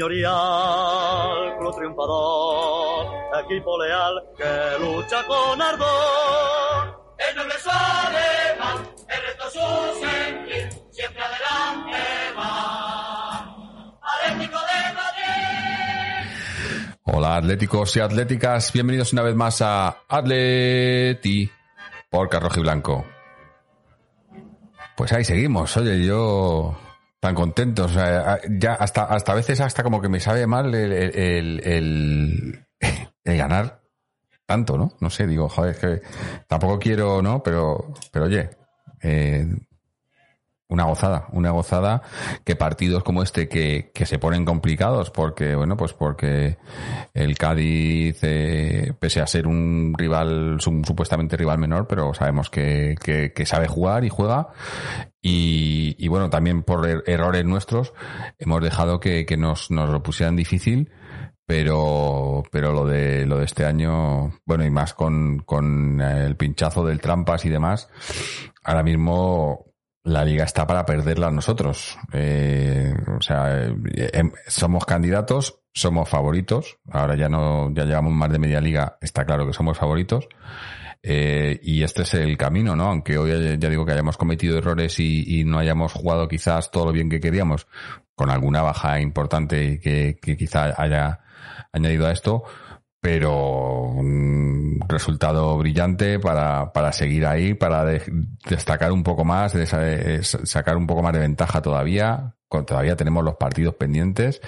señorial, club triunfador, equipo leal que lucha con ardor. El noble es alemán, el resto es su sentir, siempre adelante va. Atlético de Madrid. Hola atléticos y atléticas, bienvenidos una vez más a Atleti por Carrojo y Blanco. Pues ahí seguimos, oye, yo tan contento, o sea, ya hasta, hasta veces hasta como que me sabe mal el, el, el, el ganar tanto, ¿no? No sé, digo, joder, es que tampoco quiero, ¿no? Pero, pero oye, eh, una gozada, una gozada que partidos como este que, que se ponen complicados porque, bueno, pues porque el Cádiz, eh, pese a ser un rival, supuestamente rival menor, pero sabemos que, que, que sabe jugar y juega. Y, y, bueno, también por er- errores nuestros hemos dejado que, que nos, nos lo pusieran difícil pero pero lo de lo de este año bueno y más con, con el pinchazo del trampas y demás ahora mismo la liga está para perderla nosotros. Eh, o sea eh, somos candidatos somos favoritos. Ahora ya no ya llevamos más de media liga está claro que somos favoritos. Eh, y este es el camino, ¿no? Aunque hoy ya digo que hayamos cometido errores y, y, no hayamos jugado quizás todo lo bien que queríamos, con alguna baja importante que, que quizá haya añadido a esto, pero un resultado brillante para, para seguir ahí, para de, destacar un poco más, de, sacar un poco más de ventaja todavía. Todavía tenemos los partidos pendientes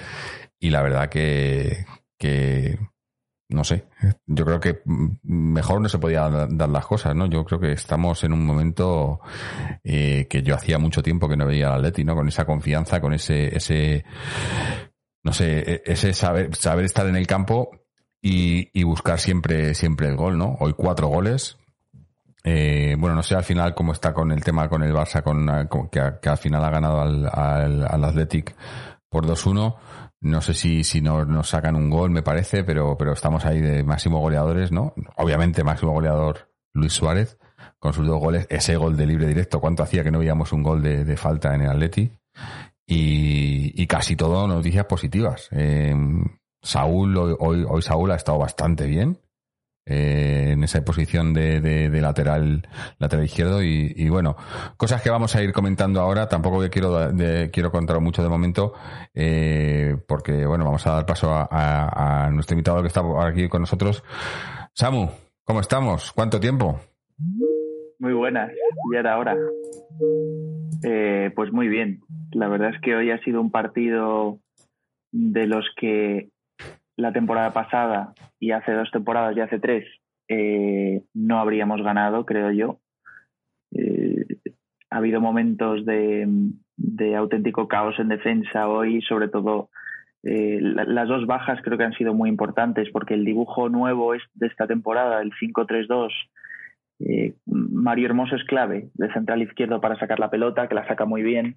y la verdad que, que no sé, yo creo que mejor no se podía dar las cosas, ¿no? Yo creo que estamos en un momento eh, que yo hacía mucho tiempo que no veía al Atleti, ¿no? Con esa confianza, con ese, ese, no sé, ese saber, saber estar en el campo y, y buscar siempre, siempre el gol, ¿no? Hoy cuatro goles. Eh, bueno, no sé al final cómo está con el tema con el Barça, con, con que, al final ha ganado al, al, al Athletic por 2-1. No sé si, si nos, nos sacan un gol, me parece, pero, pero estamos ahí de máximo goleadores, ¿no? Obviamente máximo goleador Luis Suárez con sus dos goles. Ese gol de libre directo, ¿cuánto hacía que no veíamos un gol de, de falta en el Atleti? Y, y, casi todo noticias positivas. Eh, Saúl, hoy, hoy, Saúl ha estado bastante bien. Eh, en esa posición de, de, lateral lateral izquierdo y, bueno cosas que vamos a ir comentando ahora. Tampoco quiero quiero contar mucho de momento eh, porque bueno vamos a dar paso a, nuestro invitado que está aquí con nosotros. Samu cómo estamos cuánto tiempo muy buenas. Ya era hora eh, pues muy bien. La verdad es que hoy ha sido un partido de los que la temporada pasada y hace dos temporadas y hace tres eh, no habríamos ganado, creo yo. Eh, ha habido momentos de, de, auténtico caos en defensa hoy, sobre todo eh, la, las dos bajas creo que han sido muy importantes porque el dibujo nuevo es de esta temporada, el 5-3-2, eh, Mario Hermoso es clave de central izquierdo para sacar la pelota, que la saca muy bien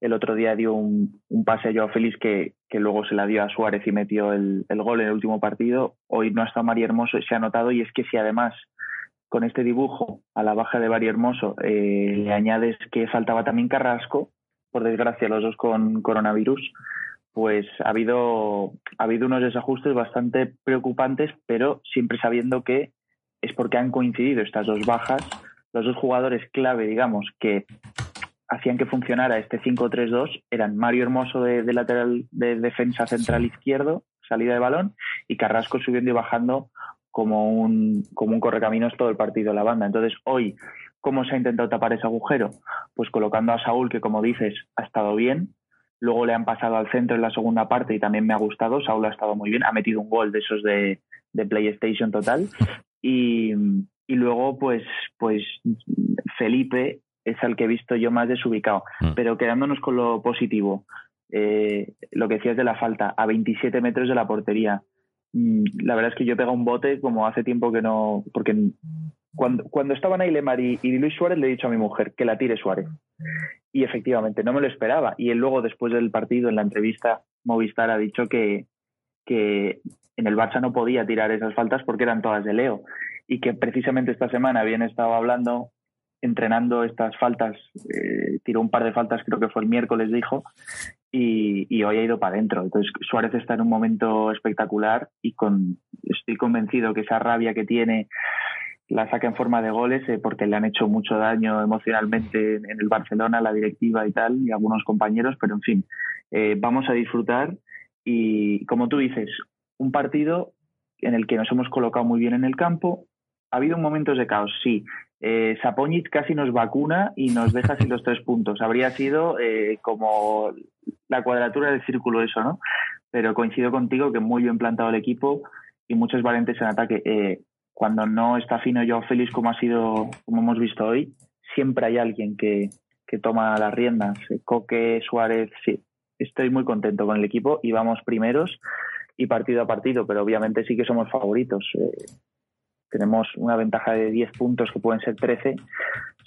el otro día dio un, un pase a Joao Félix que, luego se la dio a Suárez y metió el, gol en el último partido. Hoy no ha estado María Hermoso se ha notado y es que si además con este dibujo a la baja de María Hermoso eh, le añades que faltaba también Carrasco, por desgracia los dos con coronavirus, pues ha habido, ha habido unos desajustes bastante preocupantes, pero siempre sabiendo que es porque han coincidido estas dos bajas, los dos jugadores clave, digamos, que hacían que funcionara este 5-3-2 eran Mario Hermoso de, de, lateral de defensa central izquierdo, salida de balón, y Carrasco subiendo y bajando como un, como un correcaminos todo el partido de la banda. Entonces, hoy, ¿cómo se ha intentado tapar ese agujero? Pues colocando a Saúl, que como dices, ha estado bien. Luego le han pasado al centro en la segunda parte y también me ha gustado. Saúl ha estado muy bien, ha metido un gol de esos de, de PlayStation total. Y, y luego, pues, pues Felipe es al que he visto yo más desubicado. Mm. Pero quedándonos con lo positivo, eh, lo que decías de la falta, a 27 metros de la portería. Mm, la verdad es que yo he pegado un bote como hace tiempo que no, porque cuando, cuando estaban ahí Lemar y, y Luis Suárez, le he dicho a mi mujer que la tire Suárez. Y efectivamente, no me lo esperaba. Y él luego, después del partido, en la entrevista, Movistar ha dicho que, que en el Barça no podía tirar esas faltas porque eran todas de Leo. Y que precisamente esta semana habían estado hablando, entrenando estas faltas, eh, tiró un par de faltas, creo que fue el miércoles, dijo, y, hoy ha ido para adentro. Entonces Suárez está en un momento espectacular y con, estoy convencido que esa rabia que tiene la saca en forma de goles eh, porque le han hecho mucho daño emocionalmente en el Barcelona, la directiva y tal, y algunos compañeros, pero en fin, eh, vamos a disfrutar y como tú dices, un partido en el que nos hemos colocado muy bien en el campo. Ha habido momentos de caos, sí. Eh, casi nos vacuna y nos deja sin los tres puntos. Habría sido eh, como la cuadratura del círculo eso, ¿no? Pero coincido contigo que muy bien plantado el equipo y muchos valientes en ataque. Eh, cuando no está fino yo feliz como ha sido, como hemos visto hoy, siempre hay alguien que, que toma las riendas. Coque, Suárez, sí. Estoy muy contento con el equipo y vamos primeros y partido a partido, pero obviamente sí que somos favoritos. Eh, tenemos una ventaja de 10 puntos que pueden ser 13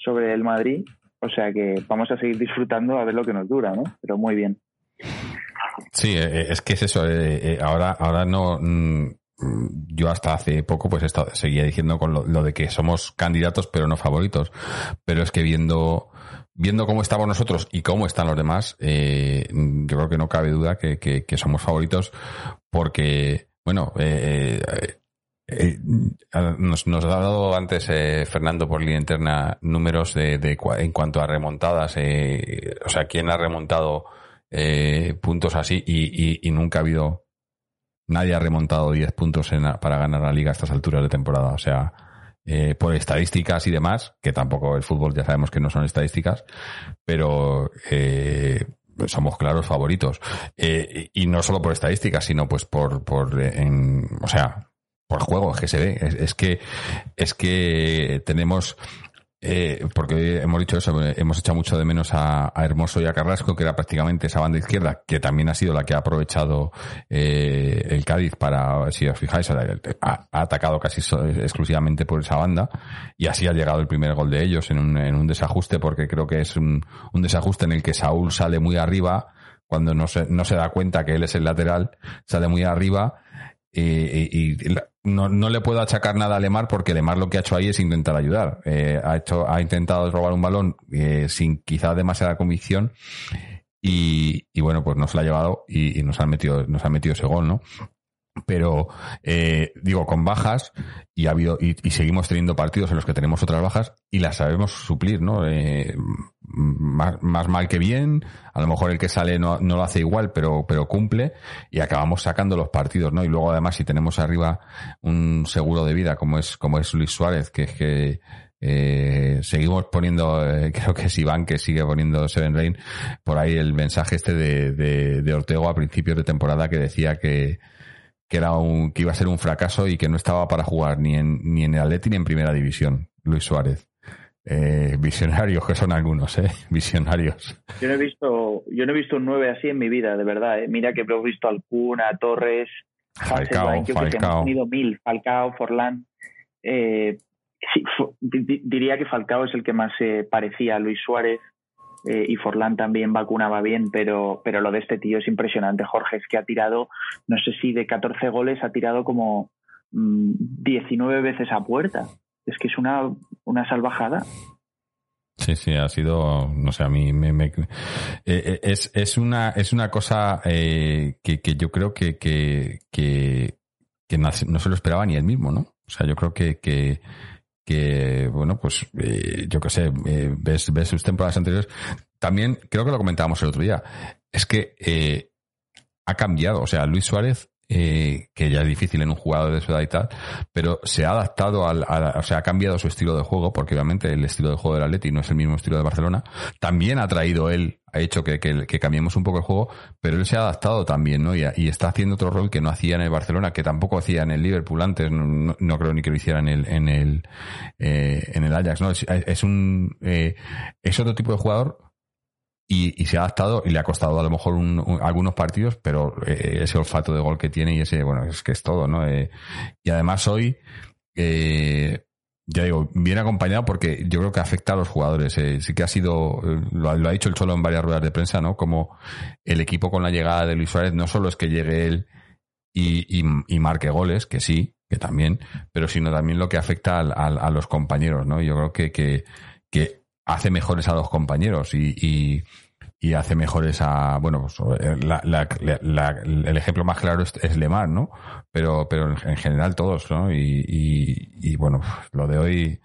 sobre el Madrid, o sea que vamos a seguir disfrutando a ver lo que nos dura, ¿no? Pero muy bien. Sí, eh, es que es eso. eh, eh, ahora, ahora no. mm, Yo hasta hace poco pues seguía diciendo con lo, de que somos candidatos pero no favoritos. Pero es que viendo viendo cómo estamos nosotros y cómo están los demás, eh, yo creo que no cabe duda que, que- somos favoritos porque, bueno, eh, eh, eh, nos, ha dado antes eh, Fernando por línea interna números de, en cuanto a remontadas, eh, o sea, quién ha remontado eh, puntos así y, nunca ha habido nadie ha remontado 10 puntos en para ganar la liga a estas alturas de temporada. O sea, eh, por estadísticas y demás, que tampoco el fútbol ya sabemos que no son estadísticas, pero somos claros favoritos. Y no solo por estadísticas, sino pues por, por en, o sea, por juego, es que se ve. Es, que, es que tenemos, eh, porque hemos dicho eso, hemos echado mucho de menos a, Hermoso y a Carrasco, que era prácticamente esa banda izquierda, que también ha sido la que ha aprovechado eh, el Cádiz para, si os fijáis, ha, atacado casi exclusivamente por esa banda, y así ha llegado el primer gol de ellos en un, en un desajuste, porque creo que es un, un desajuste en el que Saúl sale muy arriba, cuando no se, no se da cuenta que él es el lateral, sale muy arriba, y, y- y no, no le puedo achacar nada a Lemar porque Lemar lo que ha hecho ahí es intentar ayudar. Eh, ha hecho, ha intentado robar un balón eh, sin quizá demasiada convicción y, y bueno, pues nos lo ha llevado y, y nos han metido, nos han metido ese gol, ¿no? Pero eh, digo, con bajas y ha habido y, y seguimos teniendo partidos en los que tenemos otras bajas y las sabemos suplir, ¿no? Eh, más, más mal que bien, a lo mejor el que sale no, no lo hace igual, pero, pero cumple y acabamos sacando los partidos, ¿no? Y luego además si tenemos arriba un seguro de vida como es, como es Luis Suárez, que es que eh, seguimos poniendo, eh, creo que es Iván que sigue poniendo Seven Rain, por ahí el mensaje este de, de, de Ortego a principios de temporada que decía que, que era un, que iba a ser un fracaso y que no estaba para jugar ni en, ni en el Atleti ni en primera división, Luis Suárez. Eh, visionarios que son algunos, eh, visionarios. Yo no he visto, yo no he visto un 9 así en mi vida, de verdad. ¿eh? Mira que he visto Alcuna, Torres, Falcao, creo que Falcao. hemos tenido mil, Falcao, Forlán. Eh, sí, diría que Falcao es el que más se parecía a Luis Suárez eh, y Forlán también vacunaba bien, pero, pero lo de este tío es impresionante, Jorge, es que ha tirado, no sé si de 14 goles ha tirado como mm, 19 veces a puerta. Es que es una, una salvajada. Sí, sí, ha sido, no sé, a mí me, eh, eh, es, es una, es una cosa que, que yo creo que, que, que, que no se lo esperaba ni él mismo, ¿no? O sea, yo creo que, que, que bueno, pues eh, yo qué sé, eh, ves, ves sus temporadas anteriores. También creo que lo comentábamos el otro día. Es que eh, ha cambiado. O sea, Luis Suárez, eh, que ya es difícil en un jugador de su edad y tal, pero se ha adaptado al, a- o sea, ha cambiado su estilo de juego, porque obviamente el estilo de juego del Atleti no es el mismo estilo de Barcelona. También ha traído él, ha hecho que, que, cambiemos un poco el juego, pero él se ha adaptado también, ¿no? Y, está haciendo otro rol que no hacía en el Barcelona, que tampoco hacía en el Liverpool antes, no, no- no creo ni que lo hiciera en el, en el, eh, en el Ajax, ¿no? Es, es un, eh, es otro tipo de jugador y, se ha adaptado y le ha costado a lo mejor un- un- algunos partidos, pero eh, ese olfato de gol que tiene y ese, bueno, es que es todo, ¿no? Eh, y además hoy, eh, ya digo, bien acompañado porque yo creo que afecta a los jugadores. Eh, sí que ha sido, lo ha dicho el Cholo en varias ruedas de prensa, ¿no? Como el equipo con la llegada de Luis Suárez no solo es que llegue él y, y, y marque goles, que sí, que también, pero sino también lo que afecta al- al- a los compañeros, ¿no? Yo creo que, que, que hace mejores a los compañeros y, y, y hace mejores a, bueno, pues, la- la- el ejemplo más claro es, Lemar, ¿no? Pero, pero en, en general todos, ¿no? Y, y, bueno, lo de hoy,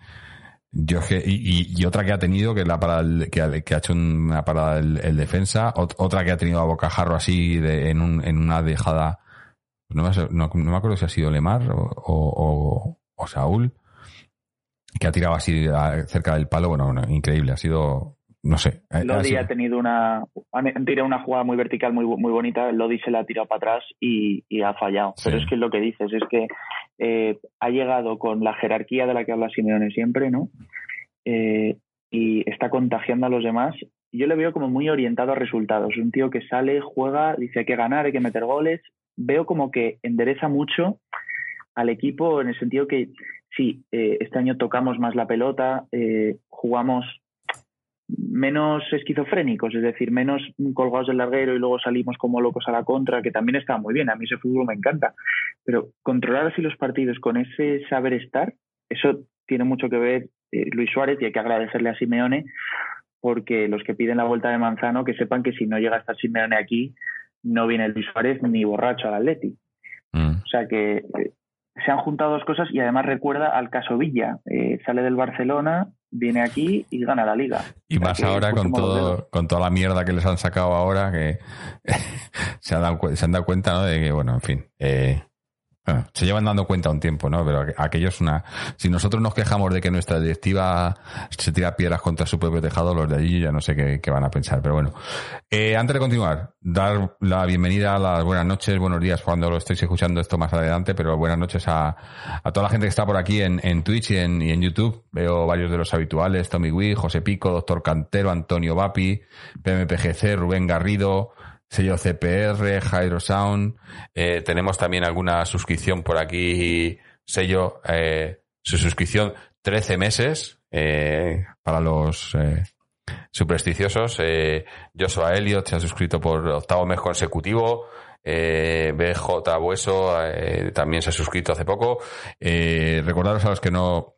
yo que, y, y- otra que ha tenido, que la parada, del- que, ha, que ha hecho una parada el, el defensa, ot- otra que ha tenido a bocajarro así de, en, un, en una dejada, no me, no, no me acuerdo si ha sido Lemar o- o Saúl, que ha tirado así a- cerca del palo, bueno, bueno, increíble, ha sido, no sé. ha- ha Lodi sido- ha tenido una. Han tirado una jugada muy vertical, muy, muy bonita. Lodi se la ha tirado para atrás y, y ha fallado. Sí. Pero es que es lo que dices, es que eh, ha llegado con la jerarquía de la que habla Simeone siempre, ¿no? Eh, y está contagiando a los demás. Yo le veo como muy orientado a resultados. Un tío que sale, juega, dice hay que ganar, hay que meter goles. Veo como que endereza mucho al equipo en el sentido que sí, eh, este año tocamos más la pelota, eh, jugamos menos esquizofrénicos, es decir, menos colgados del larguero y luego salimos como locos a la contra, que también está muy bien, a mí ese fútbol me encanta, pero controlar así los partidos con ese saber estar, eso tiene mucho que ver eh, Luis Suárez y hay que agradecerle a Simeone porque los que piden la vuelta de Manzano que sepan que si no llega a estar Simeone aquí no viene Luis Suárez ni borracho al Atleti. Mm. O sea que eh, se han juntado dos cosas y además recuerda al caso Villa. Eh, sale del Barcelona, viene aquí y gana la liga. Y más ahora con los dedos. todo, con toda la mierda que les han sacado ahora, que se han dado, se han dado cuenta, ¿no? De que, bueno, en fin, eh, se llevan dando cuenta un tiempo, ¿no? Pero aqu- aquello es una... Si nosotros nos quejamos de que nuestra directiva se tira piedras contra su propio tejado, los de allí ya no sé qué, van a pensar, pero bueno. Eh, antes de continuar, dar la bienvenida, las buenas noches, buenos días cuando lo estéis escuchando esto más adelante, pero buenas noches a, toda la gente que está por aquí en, en Twitch y en, y en YouTube. Veo varios de los habituales, Tommy Wee, José Pico, Doctor Cantero, Antonio Vapi, PMPGC, Rubén Garrido, sello CPR, Jairo Sound. Eh, tenemos también alguna suscripción por aquí, sello, eh, su suscripción 13 meses eh, para los supersticiosos. Joshua Elliot se ha suscrito por octavo mes consecutivo. BJ Bueso también se ha suscrito hace poco. Recordaros a los que no,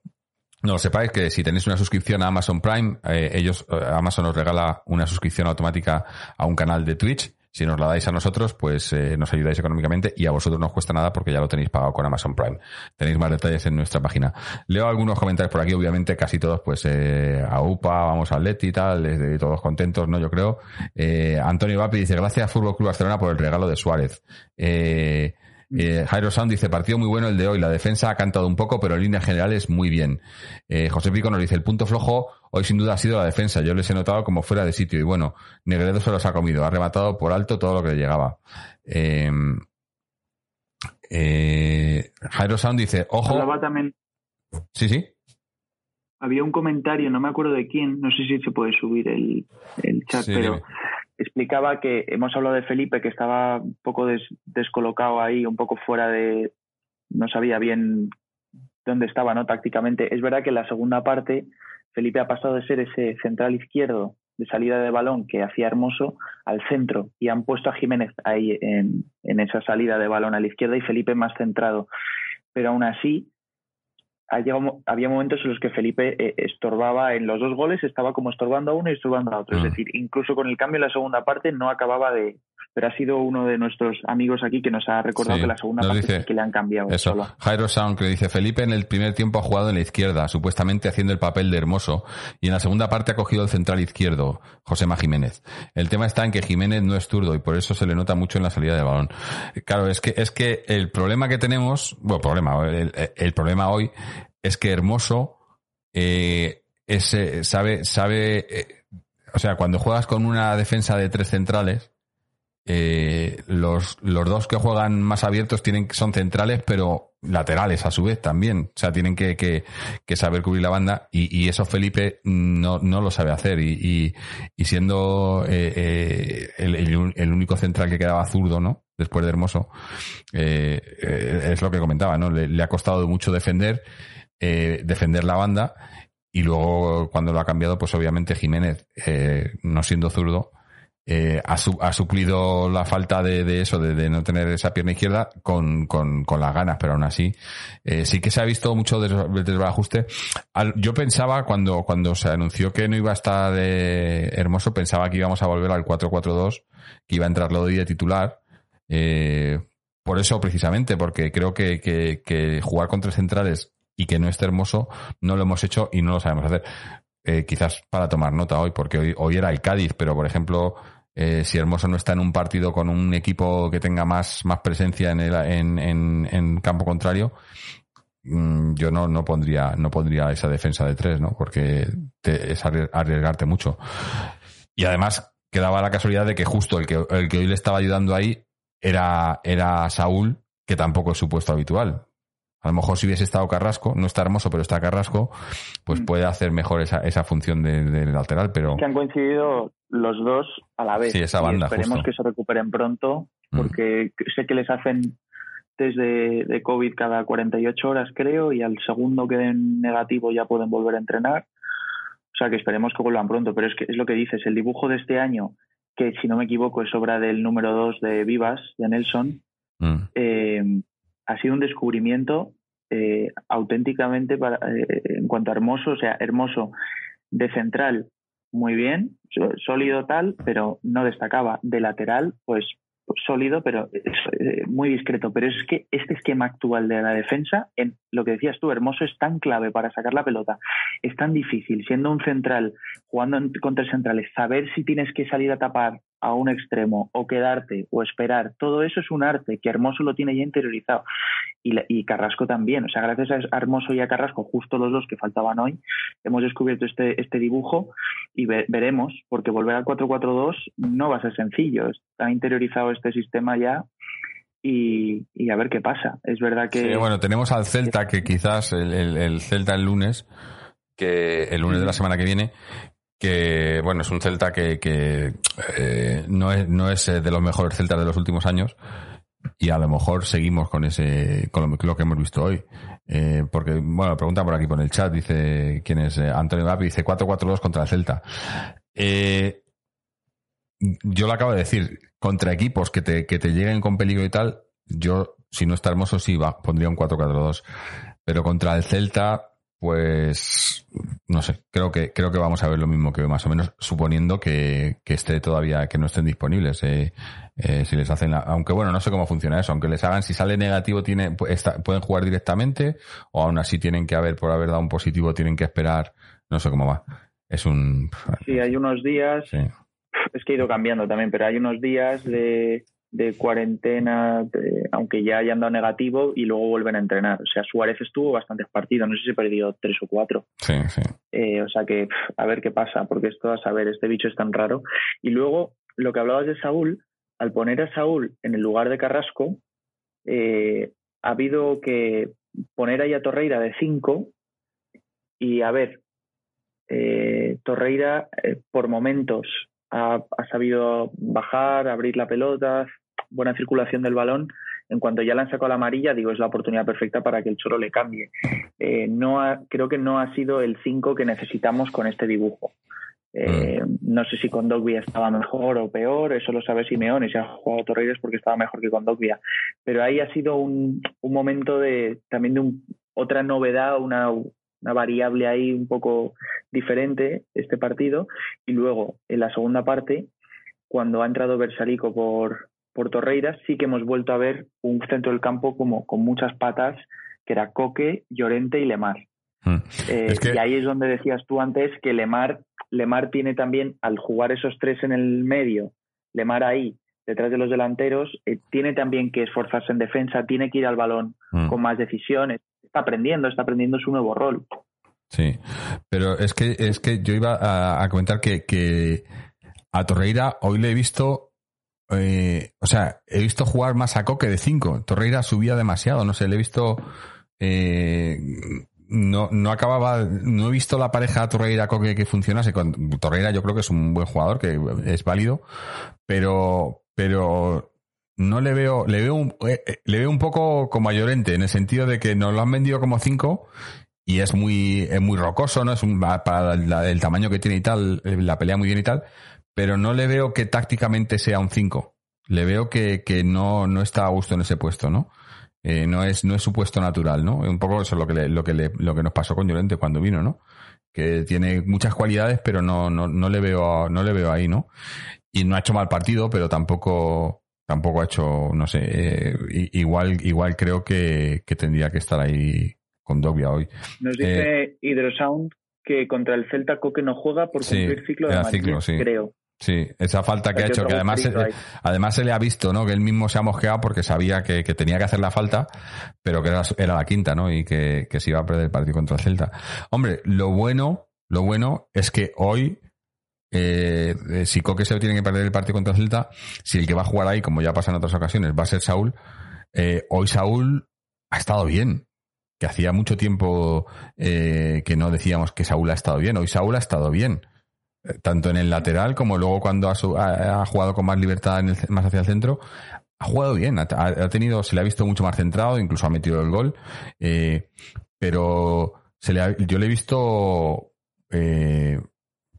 no sepáis que si tenéis una suscripción a Amazon Prime, eh, ellos, eh, Amazon os regala una suscripción automática a un canal de Twitch. Si nos la dais a nosotros, pues eh, nos ayudáis económicamente y a vosotros no os cuesta nada porque ya lo tenéis pagado con Amazon Prime. Tenéis más detalles en nuestra página. Leo algunos comentarios por aquí, obviamente casi todos, pues eh, a UPA, vamos a Leti y tal, eh, todos contentos, ¿no? Yo creo. Antonio Vapi dice, gracias Fútbol Club Barcelona por el regalo de Suárez. Eh, eh, Jairo Sound dice, partido muy bueno el de hoy, la defensa ha cantado un poco, pero en líneas generales muy bien. Eh, José Pico nos dice, el punto flojo hoy sin duda ha sido la defensa, yo les he notado como fuera de sitio y bueno, Negredo se los ha comido, ha rematado por alto todo lo que le llegaba. Eh, eh, Jairo Sound dice, ojo, Hablaba también, sí, sí, había un comentario, no me acuerdo de quién, no sé si se puede subir el, el chat, Sí, pero. Explicaba que hemos hablado de Felipe, que estaba un poco des- descolocado ahí, un poco fuera de. No sabía bien dónde estaba, ¿no? Tácticamente. Es verdad que en la segunda parte, Felipe ha pasado de ser ese central izquierdo de salida de balón que hacía hermoso al centro y han puesto a Jiménez ahí en, en esa salida de balón a la izquierda y Felipe más centrado. Pero aún así, ha llegado mo- había momentos en los que Felipe eh, estorbaba en los dos goles, estaba como estorbando a uno y estorbando a otro. Es decir, incluso con el cambio en la segunda parte no acababa de. Pero ha sido uno de nuestros amigos aquí que nos ha recordado Sí, que la segunda parte dice sí que le han cambiado. Eso. solo. Jairo Sound que le dice Felipe en el primer tiempo ha jugado en la izquierda, supuestamente haciendo el papel de hermoso, y en la segunda parte ha cogido el central izquierdo, Josema Jiménez. El tema está en que Jiménez no es zurdo y por eso se le nota mucho en la salida de balón. Claro, es que, es que el problema que tenemos, bueno, problema, el, el problema hoy es que Hermoso eh, es, eh, sabe, sabe, eh, o sea, cuando juegas con una defensa de tres centrales, eh, los, los dos que juegan más abiertos tienen son centrales, pero laterales a su vez también. O sea, tienen que, que, saber cubrir la banda y, eso Felipe no, no lo sabe hacer. Y, y, siendo eh, eh, el, el, único central que quedaba zurdo, ¿no? Después de Hermoso, eh, eh, es lo que comentaba, ¿no? Le, le ha costado mucho defender defender la banda y luego cuando lo ha cambiado, pues obviamente Jiménez, no siendo zurdo, eh, ha, su- ha suplido la falta de, de eso, de, de no tener esa pierna izquierda con, con, con las ganas, pero aún así eh, sí que se ha visto mucho des- desbarajuste. Al- yo pensaba cuando, cuando se anunció que no iba a estar eh, Hermoso, pensaba que íbamos a volver al 4-4-2, que iba a entrar Lodi de titular. Eh, por eso precisamente, porque creo que, que, que jugar con tres centrales y que no esté Hermoso no lo hemos hecho y no lo sabemos hacer. Eh, quizás para tomar nota hoy, porque hoy, hoy era el Cádiz, pero por ejemplo, eh, si Hermoso no está en un partido con un equipo que tenga más, más presencia en, el, en, en, en campo contrario, mm, yo no, no pondría, no pondría esa defensa de tres, ¿no? Porque te- es arri- arriesgarte mucho. Y además, quedaba la casualidad de que justo el que, el que hoy le estaba ayudando ahí era, era Saúl, que tampoco es su puesto habitual. A lo mejor si hubiese estado Carrasco, no está hermoso, pero está Carrasco, pues Mm. puede hacer mejor esa, esa función de, de lateral, pero que han coincidido los dos a la vez. Sí, esa Y banda, esperemos justo. que se recuperen pronto, Mm. porque sé que les hacen test de, de COVID cada 48 horas, creo, y al segundo que den negativo ya pueden volver a entrenar. O sea que esperemos que vuelvan pronto, pero es que es lo que dices, el dibujo de este año, que si no me equivoco es obra del número 2 de Vivas, de Nelson, mm, eh, ha sido un descubrimiento eh, auténticamente para, eh, en cuanto a hermoso, o sea, hermoso de central muy bien, sólido tal, pero no destacaba. De lateral, pues, sólido, pero eh, muy discreto. Pero es que este esquema actual de la defensa, en lo que decías tú, hermoso, es tan clave para sacar la pelota, es tan difícil, siendo un central, jugando en- con tres centrales, saber si tienes que salir a tapar a un extremo o quedarte o esperar, todo eso es un arte que Hermoso lo tiene ya interiorizado y, la- y Carrasco también. O sea, gracias a Hermoso y a Carrasco, justo los dos que faltaban hoy, hemos descubierto este, este dibujo y ve- veremos, porque volver al 4-4-2 no va a ser sencillo. Está interiorizado este sistema ya y, y a ver qué pasa. Es verdad que... Sí, bueno, tenemos al Celta, que quizás el, el- el Celta el lunes, que el lunes de la semana que viene, que bueno, es un Celta que, que eh, no es, no es eh, de los mejores Celtas de los últimos años. Y a lo mejor seguimos con ese, con lo, que hemos visto hoy. Eh, porque, bueno, pregunta por aquí por el chat, dice, ¿quién es? Eh, Antonio Vapi, dice 4-4-2 contra el Celta. Eh, yo lo acabo de decir, contra equipos que te, que te lleguen con peligro y tal, yo, si no está hermoso, sí va, pondría un 4-4-2. Pero contra el Celta, pues, no sé, creo que, creo que vamos a ver lo mismo que más o menos, suponiendo que, que esté todavía, que no estén disponibles. Eh, eh, si les hacen la- aunque bueno, no sé cómo funciona eso, aunque les hagan, si sale negativo, tiene, está- pueden jugar directamente, o aún así tienen que haber, por haber dado un positivo, tienen que esperar, no sé cómo va. Es un, Sí, hay unos días, sí. es que ha ido cambiando también, pero hay unos días de, de cuarentena, de- aunque ya hayan dado negativo, y luego vuelven a entrenar. O sea, Suárez estuvo bastantes partidos, no sé si perdió tres o cuatro. Sí, sí. Eh, o sea que a ver qué pasa, porque esto a saber, este bicho es tan raro. Y luego, lo que hablabas de Saúl, al poner a Saúl en el lugar de Carrasco, eh, ha habido que poner ahí a Torreira de 5 y a ver, eh, Torreira eh, por momentos ha, ha sabido bajar, abrir la pelota, buena circulación del balón. En cuanto ya le han sacado la amarilla, digo, es la oportunidad perfecta para que el Cholo le cambie. Eh, no ha- creo que no ha sido el 5 que necesitamos con este dibujo. Eh, No sé si con Dogbia estaba mejor o peor, eso lo sabe Simeone, si ha jugado Torreira es porque estaba mejor que con Dogbia. Pero ahí ha sido un, un momento de también de un- otra novedad, una, una variable ahí un poco diferente este partido. Y luego, en la segunda parte, cuando ha entrado Bersalico por, por Torreira, sí que hemos vuelto a ver un centro del campo como con muchas patas, que era Coque, Llorente y Lemar. Mm. Eh, Es que- Y ahí es donde decías tú antes que Lemar, Lemar tiene también, al jugar esos tres en el medio, Lemar ahí, detrás de los delanteros, eh, tiene también que esforzarse en defensa, tiene que ir al balón Mm. con más decisiones. Está aprendiendo, está aprendiendo su nuevo rol. Sí, pero es que es que yo iba a, comentar que, que a Torreira hoy le he visto, eh, o sea, he visto jugar más a Coque de 5. Torreira subía demasiado, no sé, le he visto, eh, no, no acababa, no he visto la pareja Torreira Coque que funcionase. Con Torreira yo creo que es un buen jugador, que es válido, pero, pero no le veo, le veo un, eh, eh, le veo un poco como a Llorente, en el sentido de que nos lo han vendido como 5 y es muy, es muy rocoso, ¿no? Es un, para el tamaño que tiene y tal, la pelea muy bien y tal, pero no le veo que tácticamente sea un 5. Le veo que, que no, no está a gusto en ese puesto, ¿no? Eh, no es, no es su puesto natural, ¿no? Un poco eso es lo que le, lo que le, lo que nos pasó con Llorente cuando vino, ¿no? Que tiene muchas cualidades, pero no, no, no le veo, no le veo ahí, ¿no? Y no ha hecho mal partido, pero tampoco, tampoco ha hecho, no sé, eh, igual, igual creo que, que tendría que estar ahí con Dogbia hoy. Nos dice eh, Hydrosound que contra el Celta Coque no juega por cumplir ciclo de Madrid, creo. Sí, esa falta que ha hecho, que además, se, además se le ha visto, ¿no? Que él mismo se ha mosqueado porque sabía que, tenía que hacer la falta, pero que era, era la quinta, ¿no? Y que, que se iba a perder el partido contra el Celta. Hombre, lo bueno, lo bueno es que hoy, eh, si Coque se tiene que perder el partido contra el Celta, si el que va a jugar ahí, como ya pasa en otras ocasiones, va a ser Saúl, eh, hoy Saúl ha estado bien que hacía mucho tiempo eh, que no decíamos que Saúl ha estado bien. Hoy Saúl ha estado bien, eh, tanto en el lateral como luego cuando ha, jugado con más libertad más hacia el centro. Ha jugado bien, ha, tenido, se le ha visto mucho más centrado, incluso ha metido el gol, eh, pero se le yo le he visto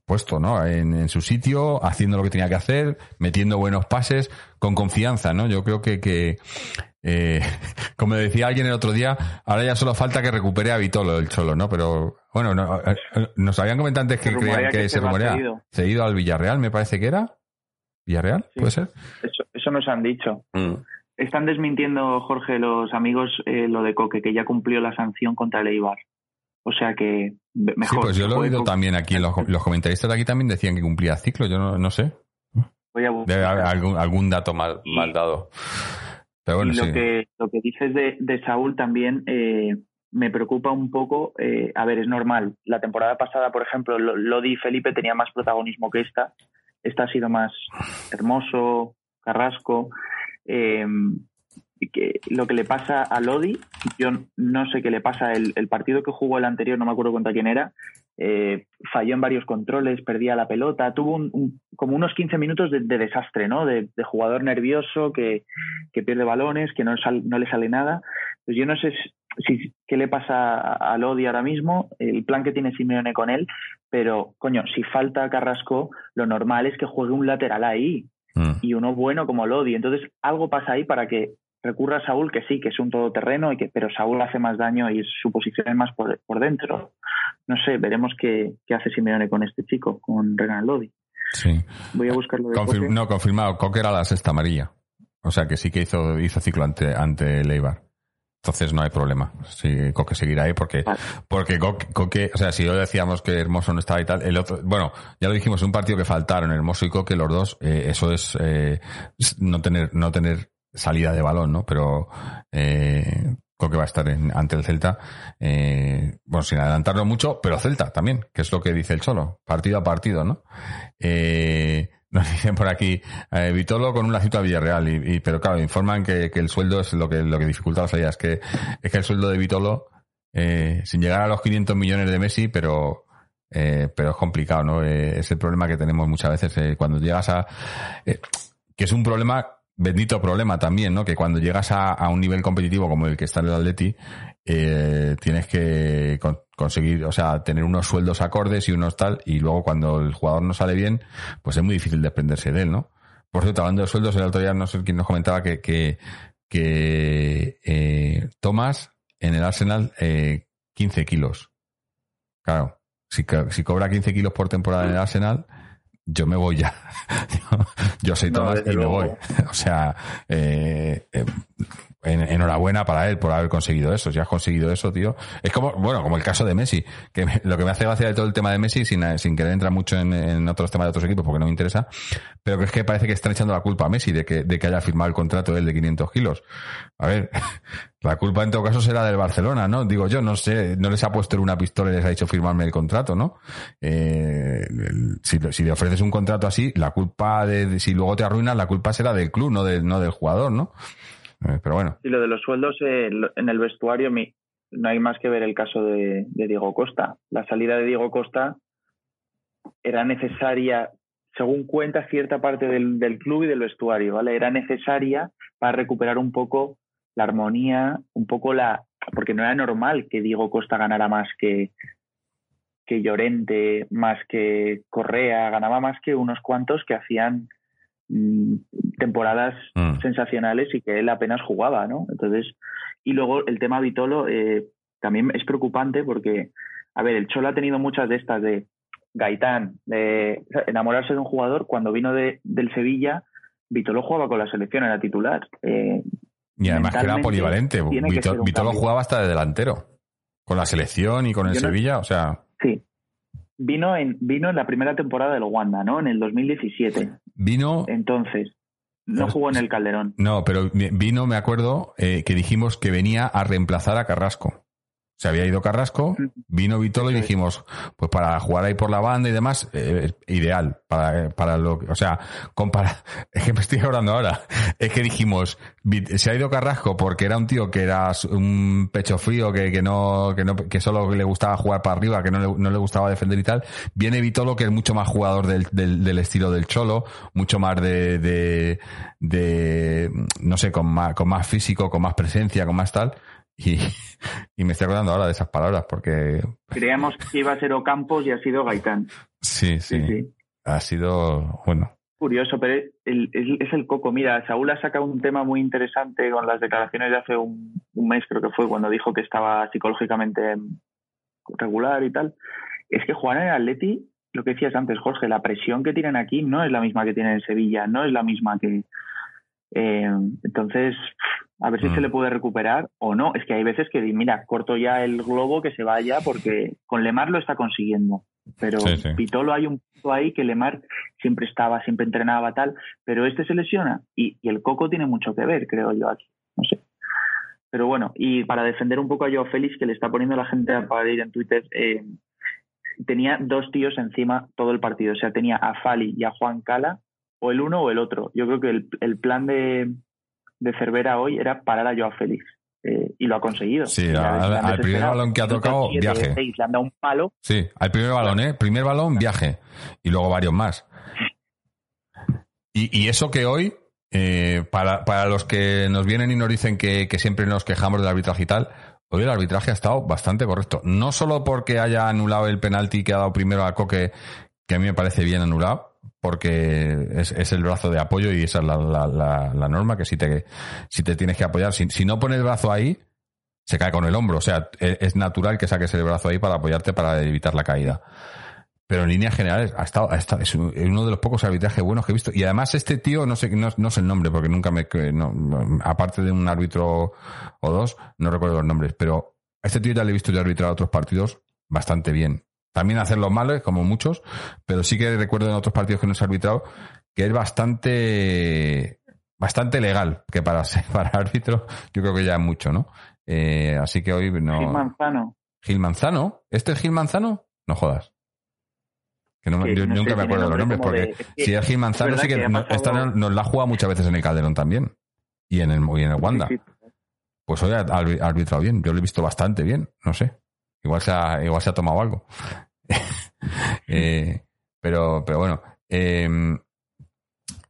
puesto, ¿no? En, en, su sitio, haciendo lo que tenía que hacer, metiendo buenos pases, con confianza, ¿no? Yo creo que, que eh, como decía alguien el otro día, ahora ya solo falta que recupere a Vitolo el Cholo, ¿no? Pero bueno, eh, eh, nos habían comentado antes que creían que, se, rumorea seguido al Villarreal, me parece que era. ¿Villarreal? ¿Puede ser? Eso, nos han dicho. Mm. Están desmintiendo, Jorge, los amigos, lo de Coque, que ya cumplió la sanción contra el Eibar. O sea que mejor. Sí, pues yo lo he oído también aquí. Los, los comentaristas de aquí también decían que cumplía ciclo. Yo no, no sé. Voy a Debe haber algún, algún dato mal, mal dado lo, que, lo que dices de, de Saúl también eh, me preocupa un poco. Eh, a ver, es normal. La temporada pasada, por ejemplo, Lodi y Felipe tenía más protagonismo que esta. Esta ha sido más hermoso, Carrasco. Eh, que lo que le pasa a Lodi, yo no sé qué le pasa. El, el, partido que jugó el anterior, no me acuerdo contra quién era, eh, falló en varios controles, perdía la pelota, tuvo un, como unos 15 minutos de, desastre, ¿no? De, jugador nervioso que, pierde balones, que no, no le sale nada. Pues yo no sé si, qué le pasa a Lodi ahora mismo, el plan que tiene Simeone con él, pero coño, si falta Carrasco, lo normal es que juegue un lateral ahí mm. y uno bueno como Lodi. Entonces algo pasa ahí para que recurra a Saúl, que sí, que es un todoterreno, y que, pero Saúl hace más daño y su posición es más por, por dentro. No sé, veremos qué, qué, hace Simeone con este chico, con Renan Lodi. Sí. Voy a buscarlo de No, confirmado. Coque era la sexta amarilla. O sea que sí que hizo, hizo ciclo ante, ante Leibar. Entonces no hay problema. Sí, Coque seguirá ahí porque, porque Coque, o sea, si hoy decíamos que Hermoso no estaba y tal, el otro, bueno, ya lo dijimos, un partido que faltaron, Hermoso y Coque, los dos, eh, eso es eh, no tener, no tener salida de balón, ¿no? Pero eh, creo que va a estar en, ante el Celta, eh, bueno, sin adelantarlo mucho, pero Celta también, que es lo que dice el Cholo, partido a partido, ¿no? Eh, nos dicen por aquí, eh, Vitolo con una cita a Villarreal, y, pero claro, informan que, el sueldo es lo que, lo que dificulta la salida, es que, es que el sueldo de Vitolo, eh, sin llegar a los 500 millones de Messi, pero, eh, pero es complicado, ¿no? Eh, es el problema que tenemos muchas veces eh, cuando llegas a, que es un problema bendito problema también, ¿no? Que cuando llegas a, un nivel competitivo como el que está en el Atleti, eh, tienes que conseguir, o sea, tener unos sueldos acordes y unos tal, y luego cuando el jugador no sale bien, pues es muy difícil desprenderse de él, ¿no? Por cierto, hablando de sueldos, el otro día no sé quién nos comentaba que, que, que eh, Tomás en el Arsenal eh, 15 kilos. Claro, si, si cobra 15 kilos por temporada en el Arsenal, yo me voy ya. yo soy Tomás y me voy. O sea, eh, eh, enhorabuena para él por haber conseguido eso. Si has conseguido eso, tío. Es como, bueno, como el caso de Messi, que lo que me hace gracia de todo el tema de Messi, sin, sin querer entrar mucho en, otros temas de otros equipos porque no me interesa, pero que es que parece que están echando la culpa a Messi de que, de que haya firmado el contrato de él de 500 kilos. A ver, la culpa en todo caso será del Barcelona, ¿no? Digo yo, no sé, no les ha puesto una pistola y les ha dicho firmarme el contrato, ¿no? Eh, si, si, le ofreces un contrato así, la culpa de, si luego te arruinas, la culpa será del club, no, de, no del jugador, ¿no? Eh, pero bueno. Y lo de los sueldos eh, en el vestuario, no hay más que ver el caso de, Diego Costa. La salida de Diego Costa era necesaria, según cuenta cierta parte del, del club y del vestuario, ¿vale? Era necesaria para recuperar un poco la armonía, un poco la, porque no era normal que Diego Costa ganara más que, que Llorente, más que Correa, ganaba más que unos cuantos que hacían temporadas Mm. sensacionales y que él apenas jugaba, ¿no? Entonces, y luego el tema Vitolo eh, también es preocupante porque, a ver, el Cholo ha tenido muchas de estas de Gaitán, de enamorarse de un jugador cuando vino de, del Sevilla, Vitolo jugaba con la selección, era titular. Eh, Y además que era polivalente. que Vitolo cambio. jugaba hasta de delantero. Con la selección y con el Yo no- Sevilla, o sea, Sí. Vino en, vino en la primera temporada del Wanda, ¿no? En el 2017. vino. Entonces, no jugó en el Calderón. No, pero vino, me acuerdo, eh, que dijimos que venía a reemplazar a Carrasco. Se había ido Carrasco, vino Vitolo y dijimos, pues para jugar ahí por la banda y demás, eh, ideal. Para, para lo que- o sea, compara, es que me estoy hablando ahora. Es que dijimos, se ha ido Carrasco porque era un tío que era un pecho frío, que, que no, que no, que solo le gustaba jugar para arriba, que no le, no le gustaba defender y tal. Viene Vitolo, que es mucho más jugador del, del, del estilo del Cholo, mucho más de, de, de, no sé, con más, con más físico, con más presencia, con más tal. Y, y me estoy acordando ahora de esas palabras porque Creíamos que iba a ser Ocampos y ha sido Gaitán. sí, sí, Sí, sí. ha sido, bueno, Curioso, pero el- el- es el coco. Mira, Saúl ha sacado un tema muy interesante con las declaraciones de hace un, un mes, creo que fue, cuando dijo que estaba psicológicamente regular y tal. Es que jugar en el Atleti, lo que decías antes, Jorge, la presión que tienen aquí no es la misma que tienen en Sevilla, no es la misma que... eh, entonces, a ver si Mm. se le puede recuperar o no. Es que hay veces que, mira, corto ya el globo que se vaya porque con Lemar lo está consiguiendo. Pero Sí, sí. Pitolo hay un punto ahí que Lemar siempre estaba, siempre entrenaba tal, pero este se lesiona y, y el Coco tiene mucho que ver, creo yo aquí. No sé. Pero bueno, y para defender un poco a Joao Félix, que le está poniendo la gente a parir en Twitter, eh, tenía dos tíos encima todo el partido. O sea, tenía a Fali y a Juan Cala, o el uno o el otro. Yo creo que el, el plan de, de Cervera hoy era parar a Joao Félix. eh, y lo ha conseguido. Sí, al- primer balón que ha tocado, siete, viaje. seis, le han dado un palo. sí, al primer balón, ¿eh? Primer balón, viaje. Y luego varios más. Y, y eso que hoy, eh, para, para los que nos vienen y nos dicen que, que siempre nos quejamos del arbitraje y tal, hoy el arbitraje ha estado bastante correcto. No solo porque haya anulado el penalti que ha dado primero a Coque, que a mí me parece bien anulado, porque es, el brazo de apoyo y esa es la, norma, que si te, si te tienes que apoyar, si, no pones el brazo ahí, se cae con el hombro. O sea, e- es natural que saques el brazo ahí para apoyarte para evitar la caída. Pero en líneas generales ha estado, ha estado- es un- es uno de los pocos arbitrajes buenos que he visto. Y además este tío, no sé, no, no sé el nombre porque nunca me, no- aparte de un árbitro o dos, no recuerdo los nombres, pero este tío ya le he visto ya arbitrar otros partidos bastante bien. También hacerlos malos, como muchos, pero sí que recuerdo en otros partidos que nos ha arbitrado que es bastante, bastante legal, que para para árbitro yo creo que ya es mucho, ¿no? Eh, así que hoy no. Gil Manzano. Gil Manzano. ¿Este es Gil Manzano? No jodas. Que no yo no nunca me acuerdo de los nombre nombres, porque de- si es Gil Manzano, sí que, no- esta no- nos la juega muchas veces en el Calderón también. Y en el, y en el Wanda. Sí. Pues hoy ha ha arbitrado bien. Yo lo he visto bastante bien. No sé. Igual se ha, igual se ha tomado algo. Eh, pero, pero bueno. eh,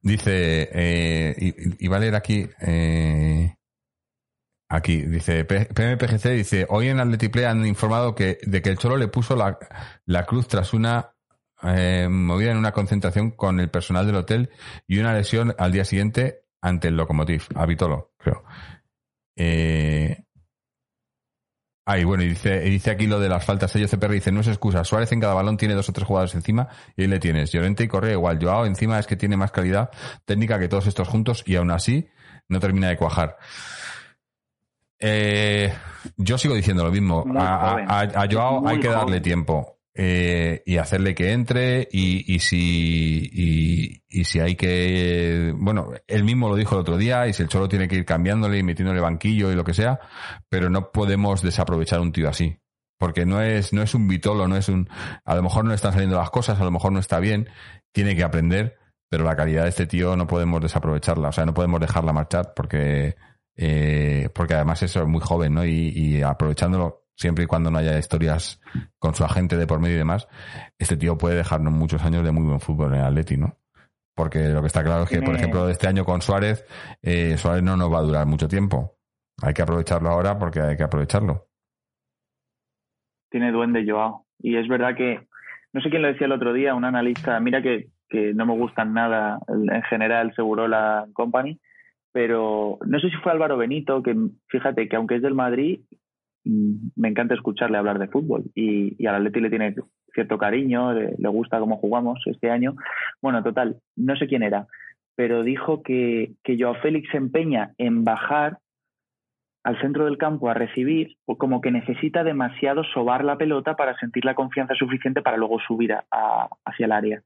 dice, eh, y, y va a leer aquí, eh, aquí, dice, PMPGC dice, hoy en Atleti Play han informado que, de que el Cholo le puso la, la cruz tras una eh, movida en una concentración con el personal del hotel y una lesión al día siguiente ante el Lokomotiv, a Vitolo, creo. Eh, Ay, bueno, y dice, y dice aquí lo de las faltas. Ello CPR dice, no es excusa. Suárez en cada balón tiene dos o tres jugadores encima y ahí le tienes. Llorente y Correa igual. Joao encima es que tiene más calidad técnica que todos estos juntos y aún así no termina de cuajar. Eh, yo sigo diciendo lo mismo. A, Joao hay que darle tiempo eh, y hacerle que entre y, y si y, y si hay que bueno él mismo lo dijo el otro día y si el cholo tiene que ir cambiándole y metiéndole banquillo y lo que sea pero no podemos desaprovechar un tío así porque no es no es un vitolo no es un a lo mejor no están saliendo las cosas a lo mejor no está bien tiene que aprender pero la calidad de este tío no podemos desaprovecharla o sea no podemos dejarla marchar porque eh, porque además eso es muy joven no y, y aprovechándolo siempre y cuando no haya historias con su agente de por medio y demás, este tío puede dejarnos muchos años de muy buen fútbol en el Atleti, ¿no? Porque lo que está claro es que, por ejemplo, este año con Suárez, eh, Suárez no nos va a durar mucho tiempo. hay que aprovecharlo ahora porque hay que aprovecharlo. Tiene duende Joao. Y es verdad que, no sé quién lo decía el otro día, un analista, mira que, que no me gustan nada en general seguro la Company, pero no sé si fue Álvaro Benito, que fíjate que aunque es del Madrid, me encanta escucharle hablar de fútbol y, y al Atleti le tiene cierto cariño, le, gusta cómo jugamos este año. Bueno, total, no sé quién era, pero dijo que, que Joao Félix se empeña en bajar al centro del campo a recibir, como que necesita demasiado sobar la pelota para sentir la confianza suficiente para luego subir a, a, hacia el área.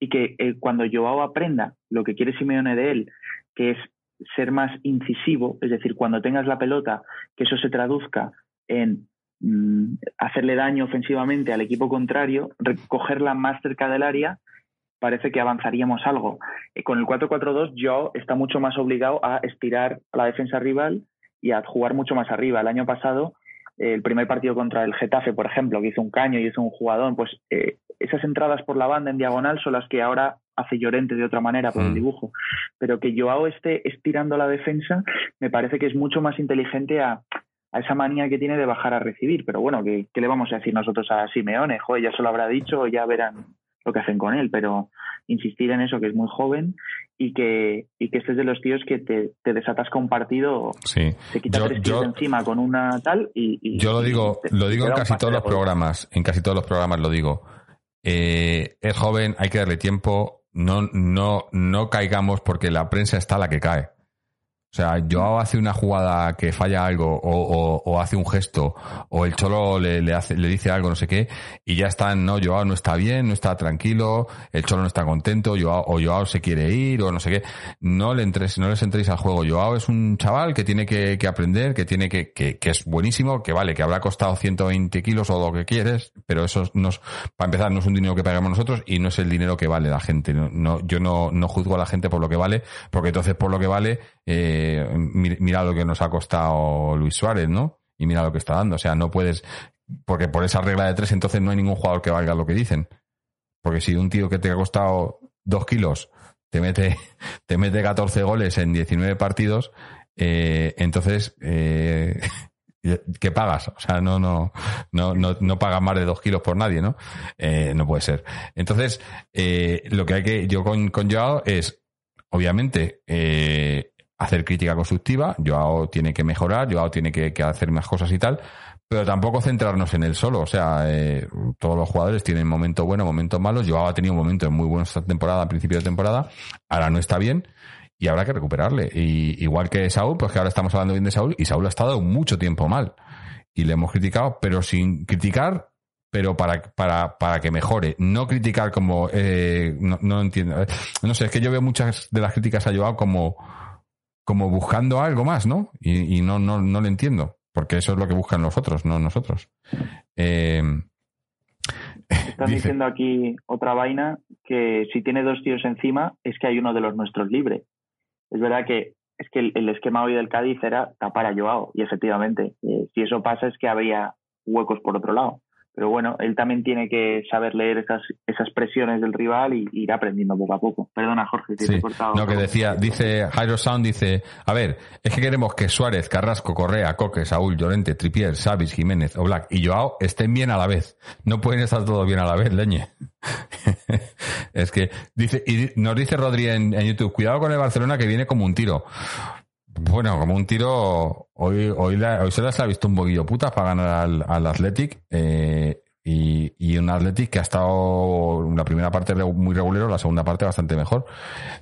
Y que eh, cuando Joao aprenda lo que quiere Simeone de él, que es ser más incisivo, es decir, cuando tengas la pelota, que eso se traduzca en mmm, hacerle daño ofensivamente al equipo contrario, recogerla más cerca del área, parece que avanzaríamos algo. Eh, con el 4-4-2, Joao está mucho más obligado a estirar a la defensa rival y a jugar mucho más arriba. El año pasado, eh, el primer partido contra el Getafe, por ejemplo, que hizo un caño y hizo un jugadón, pues eh, esas entradas por la banda en diagonal son las que ahora hace Llorente de otra manera por el dibujo. Pero que Joao esté estirando la defensa me parece que es mucho más inteligente a, a esa manía que tiene de bajar a recibir. Pero bueno, ¿qué, ¿qué, le vamos a decir nosotros a Simeone? Joder, ya se lo habrá dicho, ya verán lo que hacen con él, pero insistir en eso, que es muy joven y que, y que este es de los tíos que te, te desatasca un partido, sí. se quita yo, tres yo, tíos encima con una tal y... y yo lo digo, te, lo digo te en casi todos los programas, en casi todos los programas lo digo. Eh, es joven, hay que darle tiempo, no, no, no caigamos porque la prensa está la que cae. O sea, Joao hace una jugada que falla algo o, o, o hace un gesto o el Cholo le, le, hace, le dice algo, no sé qué, y ya están, no, Joao no está bien, no está tranquilo, el Cholo no está contento, Joao, o Joao se quiere ir o no sé qué. No, le entres, no les entréis al juego. Joao es un chaval que tiene que, que aprender, que tiene que, que, que, es buenísimo, que vale, que habrá costado 120 kilos o lo que quieres, pero eso no es, para empezar, no es un dinero que pagamos nosotros y no es el dinero que vale la gente. No, no yo no, no juzgo a la gente por lo que vale, porque entonces por lo que vale, eh, mira lo que nos ha costado Luis Suárez, ¿no? Y mira lo que está dando. O sea, no puedes, porque por esa regla de tres entonces no hay ningún jugador que valga lo que dicen. Porque si un tío que te ha costado dos kilos te mete, te mete 14 goles en 19 partidos, eh, entonces, eh, ¿qué pagas? O sea, no, no, no, no, no pagas más de dos kilos por nadie, ¿no? Eh, no puede ser. Entonces, eh, lo que hay que, yo con, con Joao es, obviamente, eh, hacer crítica constructiva, Joao tiene que mejorar, Joao tiene que, que, hacer más cosas y tal, pero tampoco centrarnos en él solo. O sea, eh, todos los jugadores tienen momentos buenos, momentos malos. Joao ha tenido momentos muy buenos esta temporada, a principio de temporada, ahora no está bien y habrá que recuperarle. Y igual que Saúl, pues que ahora estamos hablando bien de Saúl, y Saúl ha estado mucho tiempo mal. Y le hemos criticado, pero sin criticar pero para, para, para que mejore. No criticar como, eh, no, no entiendo. No sé, es que yo veo muchas de las críticas a Joao como, como buscando algo más, ¿no? Y, y no, no, no le entiendo, porque eso es lo que buscan los otros, no nosotros. Eh, Están dice, diciendo aquí otra vaina que si tiene dos tíos encima es que hay uno de los nuestros libre. Es verdad que es que el, el esquema hoy del Cádiz era tapar a Joao y efectivamente, eh, si eso pasa es que había huecos por otro lado. Pero bueno, él también tiene que saber leer esas, esas presiones del rival y, ir aprendiendo poco a poco. Perdona, Jorge, te sí. he cortado. No, que decía, dice Jairo Sound, dice, a ver, es que queremos que Suárez, Carrasco, Correa, Coque, Saúl, Llorente, Tripier, Savis, Jiménez, Oblak y Joao estén bien a la vez. No pueden estar todos bien a la vez, leñe. es que, dice, y nos dice Rodri en, en YouTube, cuidado con el Barcelona que viene como un tiro. Bueno, como un tiro, hoy, hoy, la, hoy se las ha visto un poquillo putas para ganar al, al Athletic, eh, y, y, un Athletic que ha estado la primera parte muy regulero, la segunda parte bastante mejor.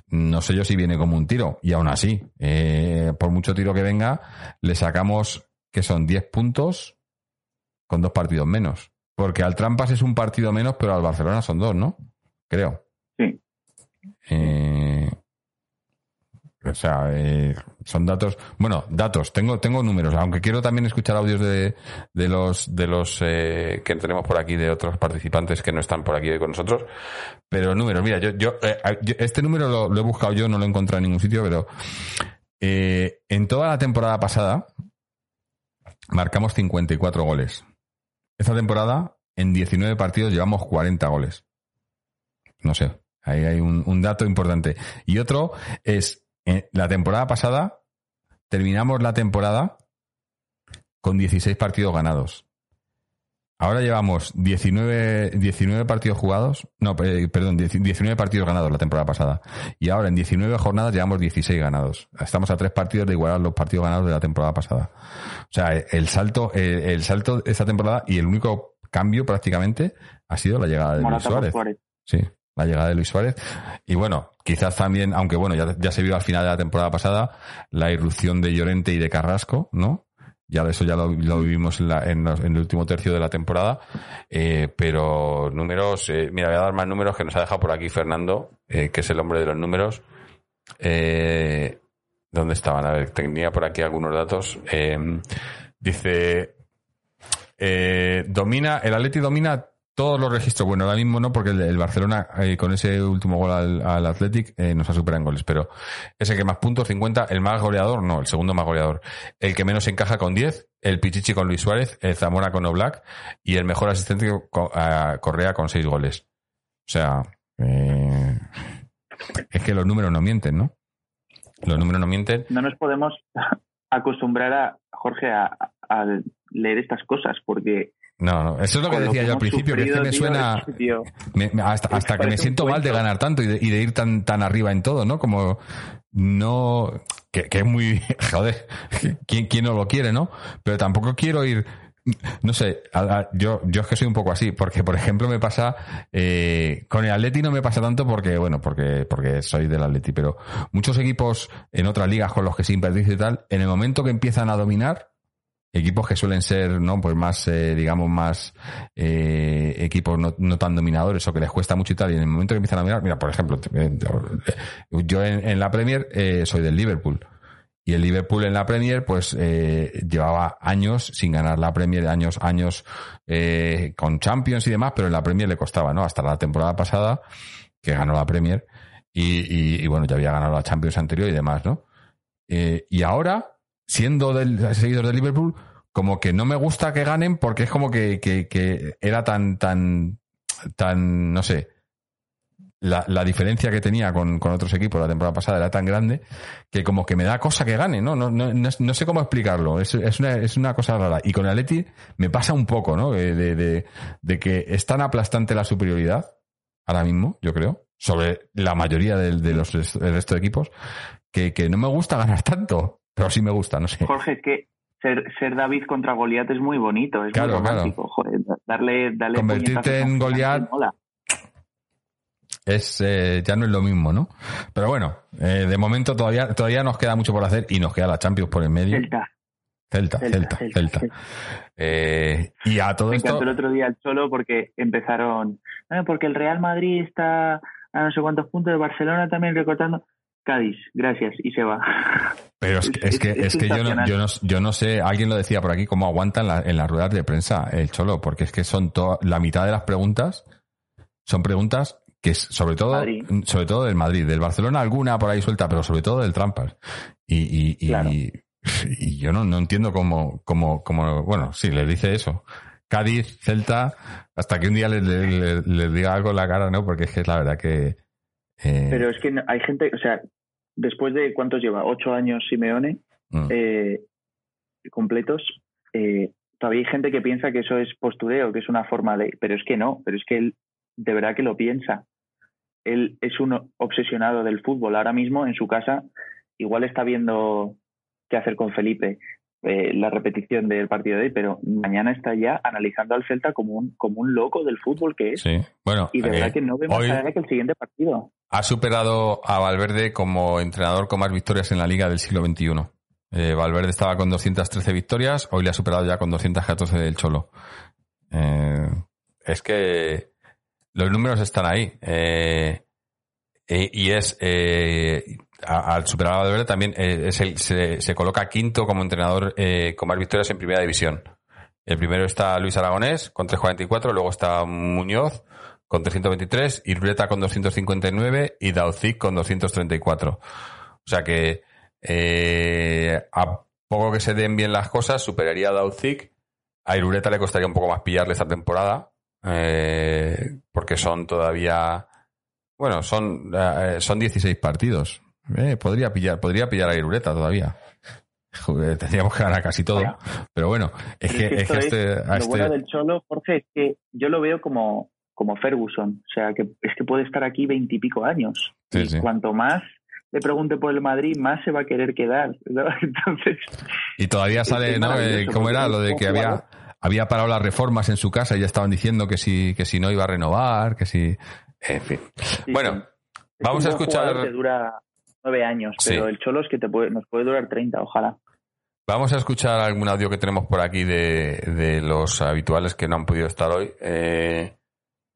No sé yo si viene como un tiro, y aún así, eh, por mucho tiro que venga, le sacamos que son 10 puntos con dos partidos menos. Porque al Trampas es un partido menos, pero al Barcelona son dos, ¿no? Creo. Sí. Eh, o sea, eh, son datos. Bueno, datos. Tengo, tengo números. Aunque quiero también escuchar audios de, de los, de los eh, que tenemos por aquí, de otros participantes que no están por aquí con nosotros. Pero números, mira, yo, yo, eh, este número lo, he buscado yo, no lo he encontrado en ningún sitio, pero en toda la temporada pasada marcamos 54 goles. Esta temporada, en 19 partidos, llevamos 40 goles. No sé. Ahí hay un dato importante. Y otro es la temporada pasada terminamos la temporada con 16 partidos ganados. Ahora llevamos 19, 19 partidos jugados, no, eh, perdón, 19 partidos ganados la temporada pasada. Y ahora en 19 jornadas llevamos 16 ganados. Estamos a tres partidos de igualar los partidos ganados de la temporada pasada. O sea, el salto, el, el salto de esta temporada y el único cambio prácticamente ha sido la llegada de Luis Suárez. Suárez. Sí, la llegada de Luis Suárez. Y bueno, quizás también, aunque bueno, ya, ya se vio al final de la temporada pasada, la irrupción de Llorente y de Carrasco, ¿no? Ya eso ya lo, vivimos en, el último tercio de la temporada. Eh, pero números, eh, mira, voy a dar más números que nos ha dejado por aquí Fernando, eh, que es el hombre de los números. ¿Dónde estaban? A ver, tenía por aquí algunos datos. Dice, domina, el Atleti domina todos los registros. Bueno, ahora mismo no, porque el, el Barcelona, eh, con ese último gol al, Athletic, eh, nos ha superado en goles. Pero es el que más puntos, 50. El más goleador, no, el segundo más goleador. El que menos encaja con 10. El Pichichi con Luis Suárez. El Zamora con Oblak. Y el mejor asistente Correa con 6 goles. O sea, eh, es que los números no mienten, ¿no? Los números no mienten. No nos podemos acostumbrar a, Jorge, a leer estas cosas, porque... No, no, eso es lo que decía yo al principio, que es que me tío, suena... es que, tío, Me- me- hasta Es que me siento mal de ganar tanto y de, y de ir tan, tan arriba en todo, ¿no? Como no, que, que es muy, joder, ¿quién, quién no lo quiere, no? Pero tampoco quiero ir, no sé, yo, yo es que soy un poco así, porque por ejemplo me pasa, eh, con el Atleti no me pasa tanto porque, bueno, porque, porque soy del Atleti, pero muchos equipos en otras ligas con los que simpatizo y tal, en el momento que empiezan a dominar, equipos que suelen ser no pues más eh, digamos más eh, equipos no, no tan dominadores o que les cuesta mucho y tal y en el momento que empiezan a dominar mira por ejemplo eh, yo en, en la Premier eh, soy del Liverpool. Y el Liverpool en la Premier pues eh, llevaba años sin ganar la Premier años años eh, con Champions y demás pero en la Premier le costaba no hasta la temporada pasada que ganó la Premier y, y- y, bueno ya había ganado la Champions anterior y demás no Eh, y ahora siendo del seguidor del Liverpool, como que no me gusta que ganen porque es como que, que, era tan, tan, tan, no sé, la, la diferencia que tenía con, con otros equipos la temporada pasada era tan grande que como que me da cosa que gane, ¿no? No, no, no, sé cómo explicarlo, es, es, una, es una cosa rara. Y con el Atleti me pasa un poco, ¿no? De, de, de, de que es tan aplastante la superioridad, ahora mismo, yo creo, sobre la mayoría del- de, los del resto de equipos, que, que no me gusta ganar tanto, pero sí me gusta, no sé. Jorge, es que ser, ser David contra Goliat es muy bonito, es Claro, muy romántico. Joder, darle, darle Convertirte en Goliat. es eh, ya no es lo mismo, ¿no? Pero bueno, eh, de momento todavía todavía nos queda mucho por hacer y nos queda la Champions por en medio. Celta, Celta, Celta, Celta, Celta. Celta, Celta. Eh, y a todo Me esto, encantó el otro día el Cholo porque empezaron, "Ah, porque el Real Madrid está a no sé cuántos puntos, el Barcelona también recortando. Cádiz, gracias, y se va. pero es, es que es es que yo no, yo no yo no sé, alguien lo decía por aquí cómo aguantan la- en las ruedas de prensa el cholo, porque es que son to- la mitad de las preguntas son preguntas que es sobre todo Madrid. sobre todo del Madrid, del Barcelona alguna por ahí suelta, pero sobre todo del Trampas. Y, y, y, Claro. y yo no, no entiendo cómo, cómo, cómo, bueno, sí, les dice eso. Cádiz, Celta, hasta que un día les, les- les- les diga algo en la cara, ¿no? Porque es que es la verdad que... eh, Pero es que hay gente, o sea, después de cuántos lleva, ocho años Simeone mm, eh, completos, eh, todavía hay gente que piensa que eso es postureo, que es una forma de, pero es que no, pero es que él de verdad que lo piensa. Él es un obsesionado del fútbol. Ahora mismo en su casa igual está viendo qué hacer con Felipe, eh, la repetición del partido de hoy, pero mañana está ya analizando al Celta como un, como un loco del fútbol que es. sí, bueno, Y de eh, verdad que no vemos nada que el siguiente partido. ha superado a Valverde como entrenador con más victorias en la liga del siglo XXI. Eh, Valverde estaba con 213 victorias, hoy le ha superado ya con 214 del Cholo. Es que los números están ahí. Y es, al superar a Valverde también eh, es el, se, se coloca quinto como entrenador eh, con más victorias en primera división. El primero está Luis Aragonés con 344, luego está Muñoz con 323, Irbreta con 259 y Daucic con 234. O sea que eh, a poco que se den bien las cosas, superaría a. A Irureta le costaría un poco más pillarle esta temporada, porque son todavía, bueno, son, son 16 partidos. Eh, podría pillar, podría pillar a Irureta todavía. Joder, tendríamos que ganar casi todo. Bueno. pero bueno, es que, es que este, a lo este- bueno del Cholo, Jorge, es que yo lo veo como, como Ferguson. O sea, que es que puede estar aquí veintipico años. Sí, y sí. cuanto más le pregunte por el Madrid, más se va a querer quedar. ¿no? Entonces, Y todavía sale, ¿no? Eh, ¿Cómo era lo de que había, había parado las reformas en su casa y ya estaban diciendo que si, que si no iba a renovar, que si. En fin. sí, bueno, vamos a escuchar- dura nueve años, Sí. pero el Cholo es que te puede, nos puede durar 30, ojalá. Vamos a escuchar algún audio que tenemos por aquí de, de los habituales que no han podido estar hoy. Eh,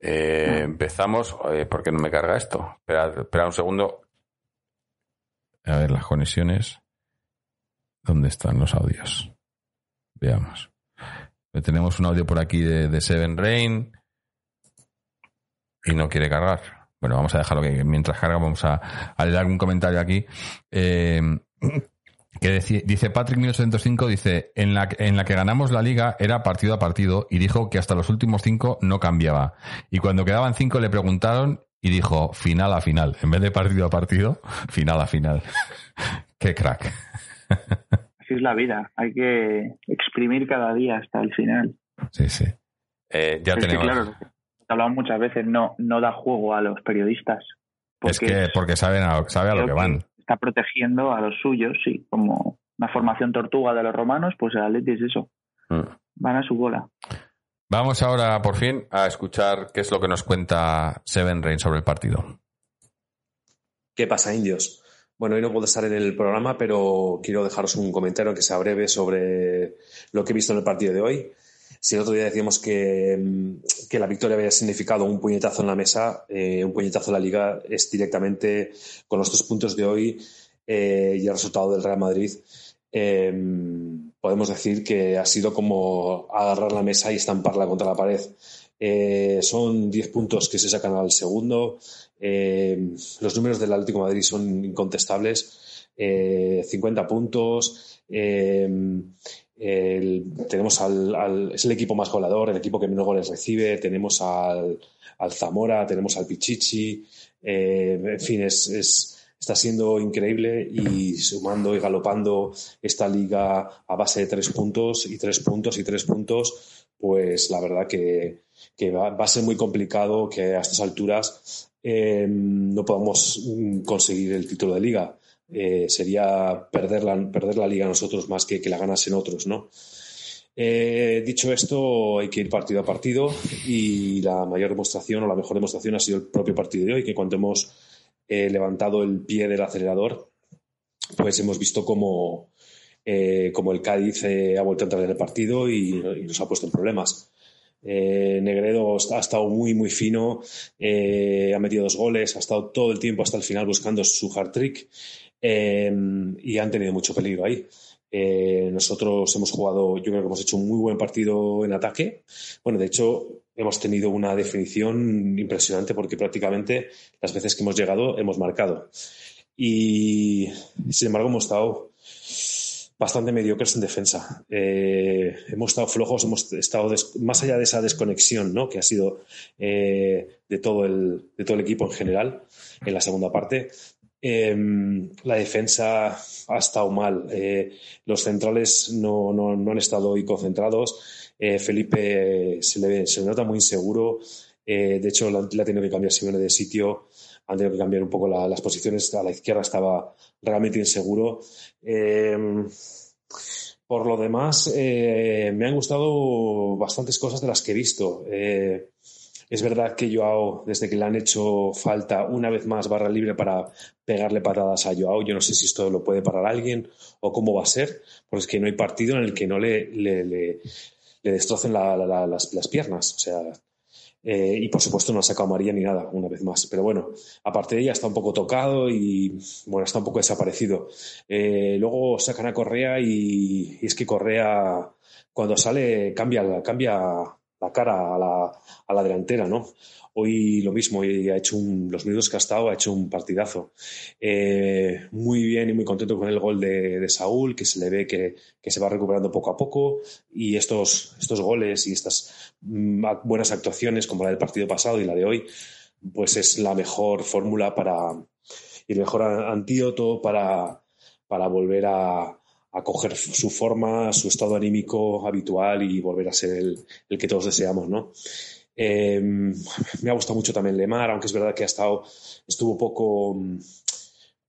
eh, empezamos. Eh, ¿Por qué no me carga esto? Espera, espera un segundo. A ver, las conexiones. ¿Dónde están los audios? Veamos. Tenemos un audio por aquí de, de Seven Rain. Y no quiere cargar. Bueno, vamos a dejarlo que mientras carga vamos a, a leer algún comentario aquí. Eh, que deci- dice Patrick 1805 dice en la, en la que ganamos la liga era partido a partido y dijo que hasta los últimos cinco no cambiaba y cuando quedaban cinco le preguntaron y dijo final a final en vez de partido a partido final a final qué crack Así es la vida. Hay que exprimir cada día hasta el final. sí sí Eh, ya es tenemos que hablado muchas veces, no, no da juego a los periodistas. es que porque saben a, sabe a lo que van está protegiendo a los suyos, sí, como una formación tortuga de los romanos, pues el Atleti es eso, Mm. van a su bola. vamos ahora por fin a escuchar qué es lo que nos cuenta Seven Rain sobre el partido ¿Qué pasa, indios? Bueno, hoy no puedo estar en el programa, pero quiero dejaros un comentario que sea breve sobre lo que he visto en el partido de hoy. Si el otro día decíamos que, mm, que la victoria había significado un puñetazo en la mesa, eh, un puñetazo en la liga, es directamente con los tres puntos de hoy eh, y el resultado del Real Madrid. eh, podemos decir que ha sido como agarrar la mesa y estamparla contra la pared. Son 10 puntos que se sacan al segundo. Los números del Atlético Madrid son incontestables. Eh, 50 puntos. Tenemos al, al- es el equipo más goleador, el equipo que menos goles recibe. Tenemos al, al Zamora, tenemos al Pichichi. Eh, en fin, es, es- está siendo increíble y sumando y galopando esta liga a base de tres puntos y tres puntos y tres puntos, pues la verdad que, que va, va a ser muy complicado que a estas alturas eh, no podamos mm, conseguir el título de liga. Eh, sería perder la, perder la liga nosotros más que que la ganasen otros, ¿no? Eh, dicho esto, hay que ir partido a partido y la mayor demostración o la mejor demostración ha sido el propio partido de hoy, que cuando hemos eh, levantado el pie del acelerador, pues hemos visto como, eh, el Cádiz ha vuelto a entrar en el partido y, y nos ha puesto en problemas. Negredo ha estado muy, muy fino, ha metido dos goles, ha estado todo el tiempo hasta el final buscando su hard trick eh, y han tenido mucho peligro ahí. Eh, nosotros hemos jugado, yo creo que hemos hecho un muy buen partido en ataque. Bueno, de hecho, hemos tenido una definición impresionante porque prácticamente las veces que hemos llegado hemos marcado. Y sin embargo, hemos estado bastante mediocres en defensa. Eh, hemos estado flojos, hemos estado más allá de esa desconexión ¿no? que ha sido eh, de, todo el, de todo el equipo en general en la segunda parte. Eh, la defensa ha estado mal. Eh, los centrales no, no, no han estado hoy concentrados. Eh, Felipe se le, se nota muy inseguro. Eh, de hecho, la, la ha tenido que cambiar Simeone de sitio. Han tenido que cambiar un poco la- las posiciones. A la izquierda estaba realmente inseguro. Eh, por lo demás, me han gustado bastantes cosas de las que he visto. Es verdad que Joao, desde que le han hecho falta una vez más barra libre para pegarle patadas a Joao, yo no sé si esto lo puede parar alguien o cómo va a ser, porque es que no hay partido en el que no le, destrocen la- la- la- las, piernas. O sea, eh, y por supuesto no ha sacado María ni nada, una vez más. Pero bueno, aparte de ella está un poco tocado y bueno, está un poco desaparecido. Eh, luego sacan a Correa y, y es que Correa cuando sale cambia, cambia la cara a la, a la delantera, ¿no? Hoy lo mismo, y ha hecho un- los minutos que ha estado, ha hecho un partidazo. Eh, muy bien y muy contento con el gol de, de Saúl, que se le ve que, que se va recuperando poco a poco. Y estos, estos goles y estas mm, buenas actuaciones, como la del partido pasado y la de hoy, pues es la mejor fórmula para y el mejor antídoto para, para volver a, a coger su forma, su estado anímico habitual y volver a ser el, el que todos deseamos, ¿no? Eh, me ha gustado mucho también Lemar, aunque es verdad que ha estado, estuvo poco,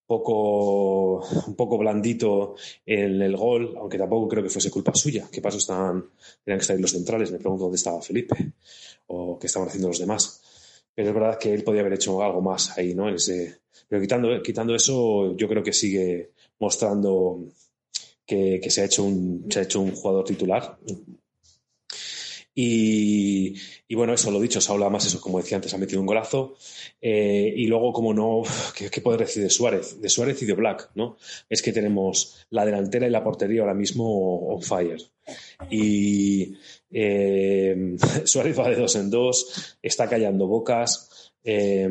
poco, un poco blandito en el gol, aunque tampoco creo que fuese culpa suya. ¿Qué paso estaban, tenían que estar los centrales? Me pregunto dónde estaba Felipe o qué estaban haciendo los demás. Pero es verdad que él podía haber hecho algo más ahí, ¿no? Ese, pero quitando, quitando eso, yo creo que sigue mostrando que, se, ha hecho un, se ha hecho un jugador titular, y, y, bueno, eso lo dicho, Saúl además, eso como decía antes, ha metido un golazo. Eh, y luego, como no, ¿qué, ¿qué, decir de Suárez? De Suárez y de Black, ¿no? Es que tenemos la delantera y la portería ahora mismo on fire. Y eh, Suárez va de dos en dos, está callando bocas. Eh,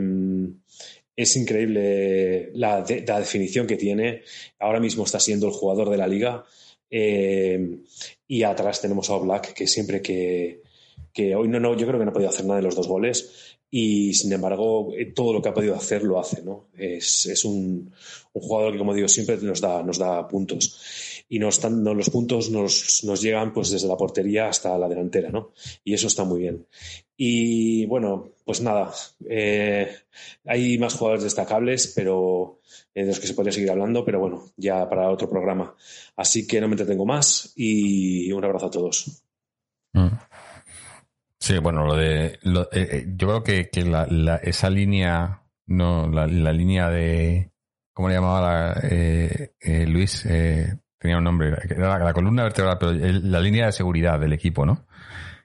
es increíble la, de, la, definición que tiene. Ahora mismo está siendo el jugador de la liga. Eh, y atrás tenemos a Black, que siempre que, que hoy no, no, yo creo que no ha podido hacer nada de los dos goles y sin embargo eh, todo lo que ha podido hacer lo hace. Es, es un, un, jugador que como digo siempre nos da, nos da puntos y nos no, los puntos nos, llegan pues desde la portería hasta la delantera, ¿no? Y eso está muy bien. Y bueno, pues nada, eh, hay más jugadores destacables, pero eh, de los que se podría seguir hablando, pero bueno, ya para otro programa. Así que no me entretengo más y un abrazo a todos. Mm. Sí, bueno, lo de. Eh, yo creo que, que esa línea. No, la, línea de. ¿Cómo le llamaba la, eh, Luis? Tenía un nombre. Era la, columna vertebral, pero el, la línea de seguridad del equipo, ¿no?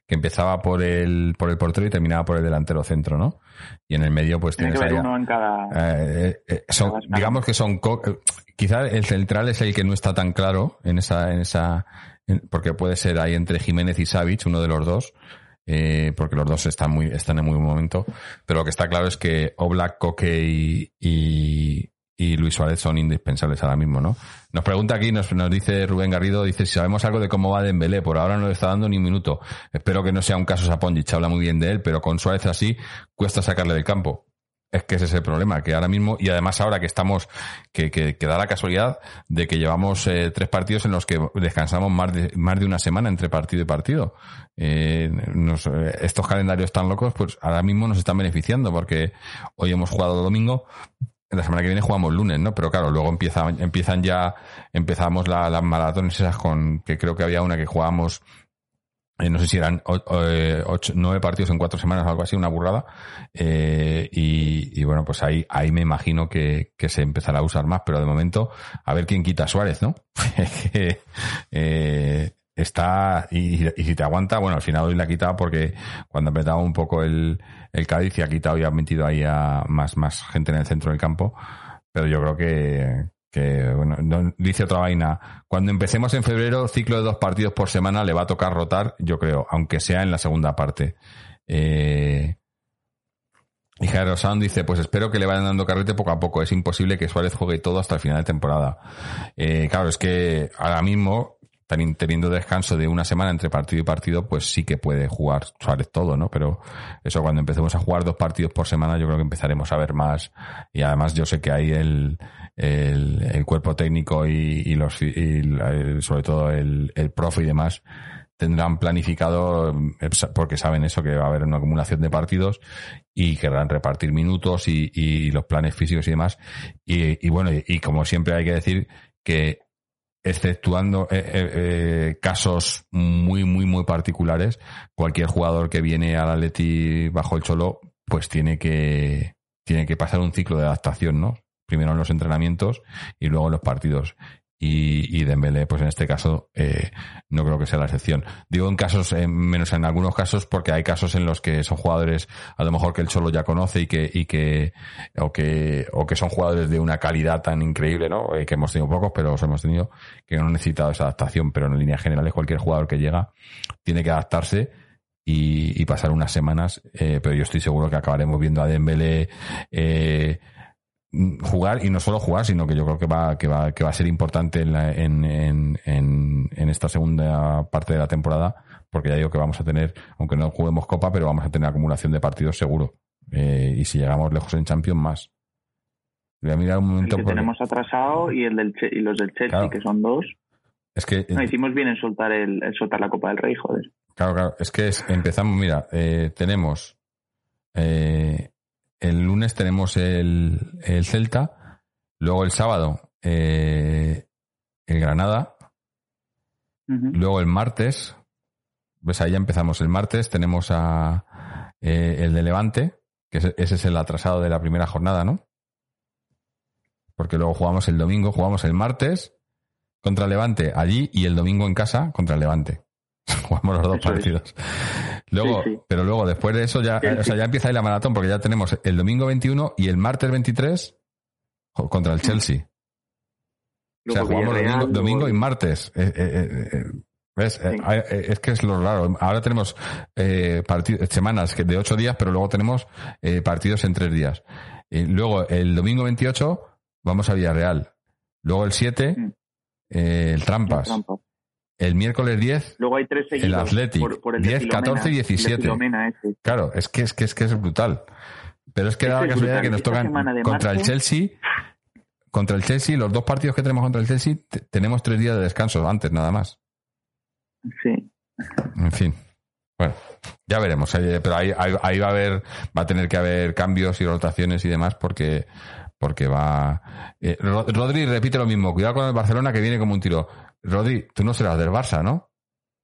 Que empezaba por el, por el portero y terminaba por el delantero centro, ¿no? Y en el medio, pues Tiene que ver uno en cada. son, cada digamos que son. Quizás el central es el que no está tan claro en esa. En esa porque puede ser ahí entre Jiménez y Savic, uno de los dos eh, porque los dos están muy están en muy buen momento. Pero lo que está claro es que Oblak, Coque y, y, y, Luis Suárez son indispensables ahora mismo, ¿no? Nos pregunta aquí, nos, nos dice Rubén Garrido, dice si sabemos algo de cómo va Dembélé, por ahora no le está dando ni un minuto. Espero que no sea un caso Saponjic, habla muy bien de él, pero con Suárez así cuesta sacarle del campo. Es que ese es el problema, que ahora mismo, y además ahora que estamos, que, que, que da la casualidad de que llevamos eh, tres partidos en los que descansamos más de, más de una semana entre partido y partido. Eh, nos, estos calendarios tan locos, pues ahora mismo nos están beneficiando porque hoy hemos jugado domingo, la semana que viene jugamos lunes, ¿no? Pero claro, luego empieza, empiezan ya, empezamos la, las maratones esas con, que creo que había una que jugábamos eh, no sé si eran ocho, nueve partidos en cuatro semanas o algo así, una burrada. Eh, y, y, bueno, pues ahí, ahí me imagino que, que, se empezará a usar más, pero de momento, a ver quién quita a Suárez, ¿no? está, y, si te aguanta, bueno, al final hoy la ha quitado porque cuando apretaba un poco el, el Cádiz y ha quitado y ha metido ahí a más, más gente en el centro del campo. Pero yo creo que, que bueno, no, dice otra vaina. Cuando empecemos en febrero, ciclo de dos partidos por semana le va a tocar rotar, yo creo, aunque sea en la segunda parte. Eh, y Jairo Sound dice, pues espero que le vayan dando carrete poco a poco. Es imposible que Suárez juegue todo hasta el final de temporada. Eh, claro, es que ahora mismo, teniendo descanso de una semana entre partido y partido, pues sí que puede jugar Suárez todo, ¿no? Pero eso cuando empecemos a jugar dos partidos por semana, yo creo que empezaremos a ver más. Y además yo sé que hay el, el, cuerpo técnico y, los y el, sobre todo el, el profe y demás tendrán planificado porque saben eso que va a haber una acumulación de partidos y querrán repartir minutos y, los planes físicos y demás y, bueno y, como siempre hay que decir que exceptuando eh, eh, eh, casos muy muy muy particulares cualquier jugador que viene al Atleti bajo el cholo pues tiene que tiene que pasar un ciclo de adaptación no primero en los entrenamientos y luego en los partidos. Y, y Dembélé, pues en este caso, eh, no creo que sea la excepción. Digo en casos, eh, menos en algunos casos, porque hay casos en los que son jugadores, a lo mejor que el Cholo ya conoce y que, y que, o que, o que son jugadores de una calidad tan increíble, ¿no? Eh, que hemos tenido pocos, pero los hemos tenido, que no han necesitado esa adaptación, pero en líneas generales cualquier jugador que llega tiene que adaptarse y, pasar unas semanas, eh, pero yo estoy seguro que acabaremos viendo a Dembélé, eh, jugar y no solo jugar, sino que yo creo que va, que va, que va a ser importante en, la, en, en, en, en, esta segunda parte de la temporada, porque ya digo que vamos a tener, aunque no juguemos Copa, pero vamos a tener acumulación de partidos seguro. Eh, y si llegamos lejos en Champions, más. Voy a mirar un momento. El que tenemos atrasado y, el del y los del Chelsea, claro. que son dos. Es que, No, hicimos bien en soltar, el, en soltar la Copa del Rey, joder. claro, claro, es que es- empezamos, mira, eh, tenemos eh, el lunes tenemos el, el Celta, luego el sábado eh, el Granada, luego el martes, pues ahí ya empezamos el martes, tenemos a eh, el de Levante, que ese, es el atrasado de la primera jornada, ¿no? Porque luego jugamos el domingo, jugamos el martes contra Levante allí y el domingo en casa contra el Levante. jugamos los dos Eso es. Luego, Sí, sí. pero luego después de eso ya, Sí, o sea, ya empieza ahí la maratón porque ya tenemos el domingo 21 y el martes 23 jo- contra el Chelsea. O sea, jugamos domingo, y martes. Eh, eh, eh, ¿Ves? Es que es lo raro. Ahora tenemos eh, semanas que- de ocho días, pero luego tenemos eh, partidos en tres días. Y luego el domingo 28 vamos a Villarreal. Luego el 7, Mm. el Trampas. El miércoles 10, Luego hay tres seguidos. Athletic, por, por el de 10, Filomena, 14 y el de 17. Filomena ese. claro, es que es que es que es brutal. Pero es que Es da la que es casualidad que nos tocan contra el Chelsea. Contra el Chelsea, los dos partidos que tenemos contra el Chelsea, te- tenemos tres días de descanso antes, nada más. Sí. En fin. Bueno, ya veremos. Pero ahí, ahí, ahí va a haber, va a tener que haber cambios y rotaciones y demás porque, porque va. eh, Ro- Rodri repite lo mismo. Cuidado con el Barcelona que viene como un tiro. Rodri, tú no serás del Barça, ¿no?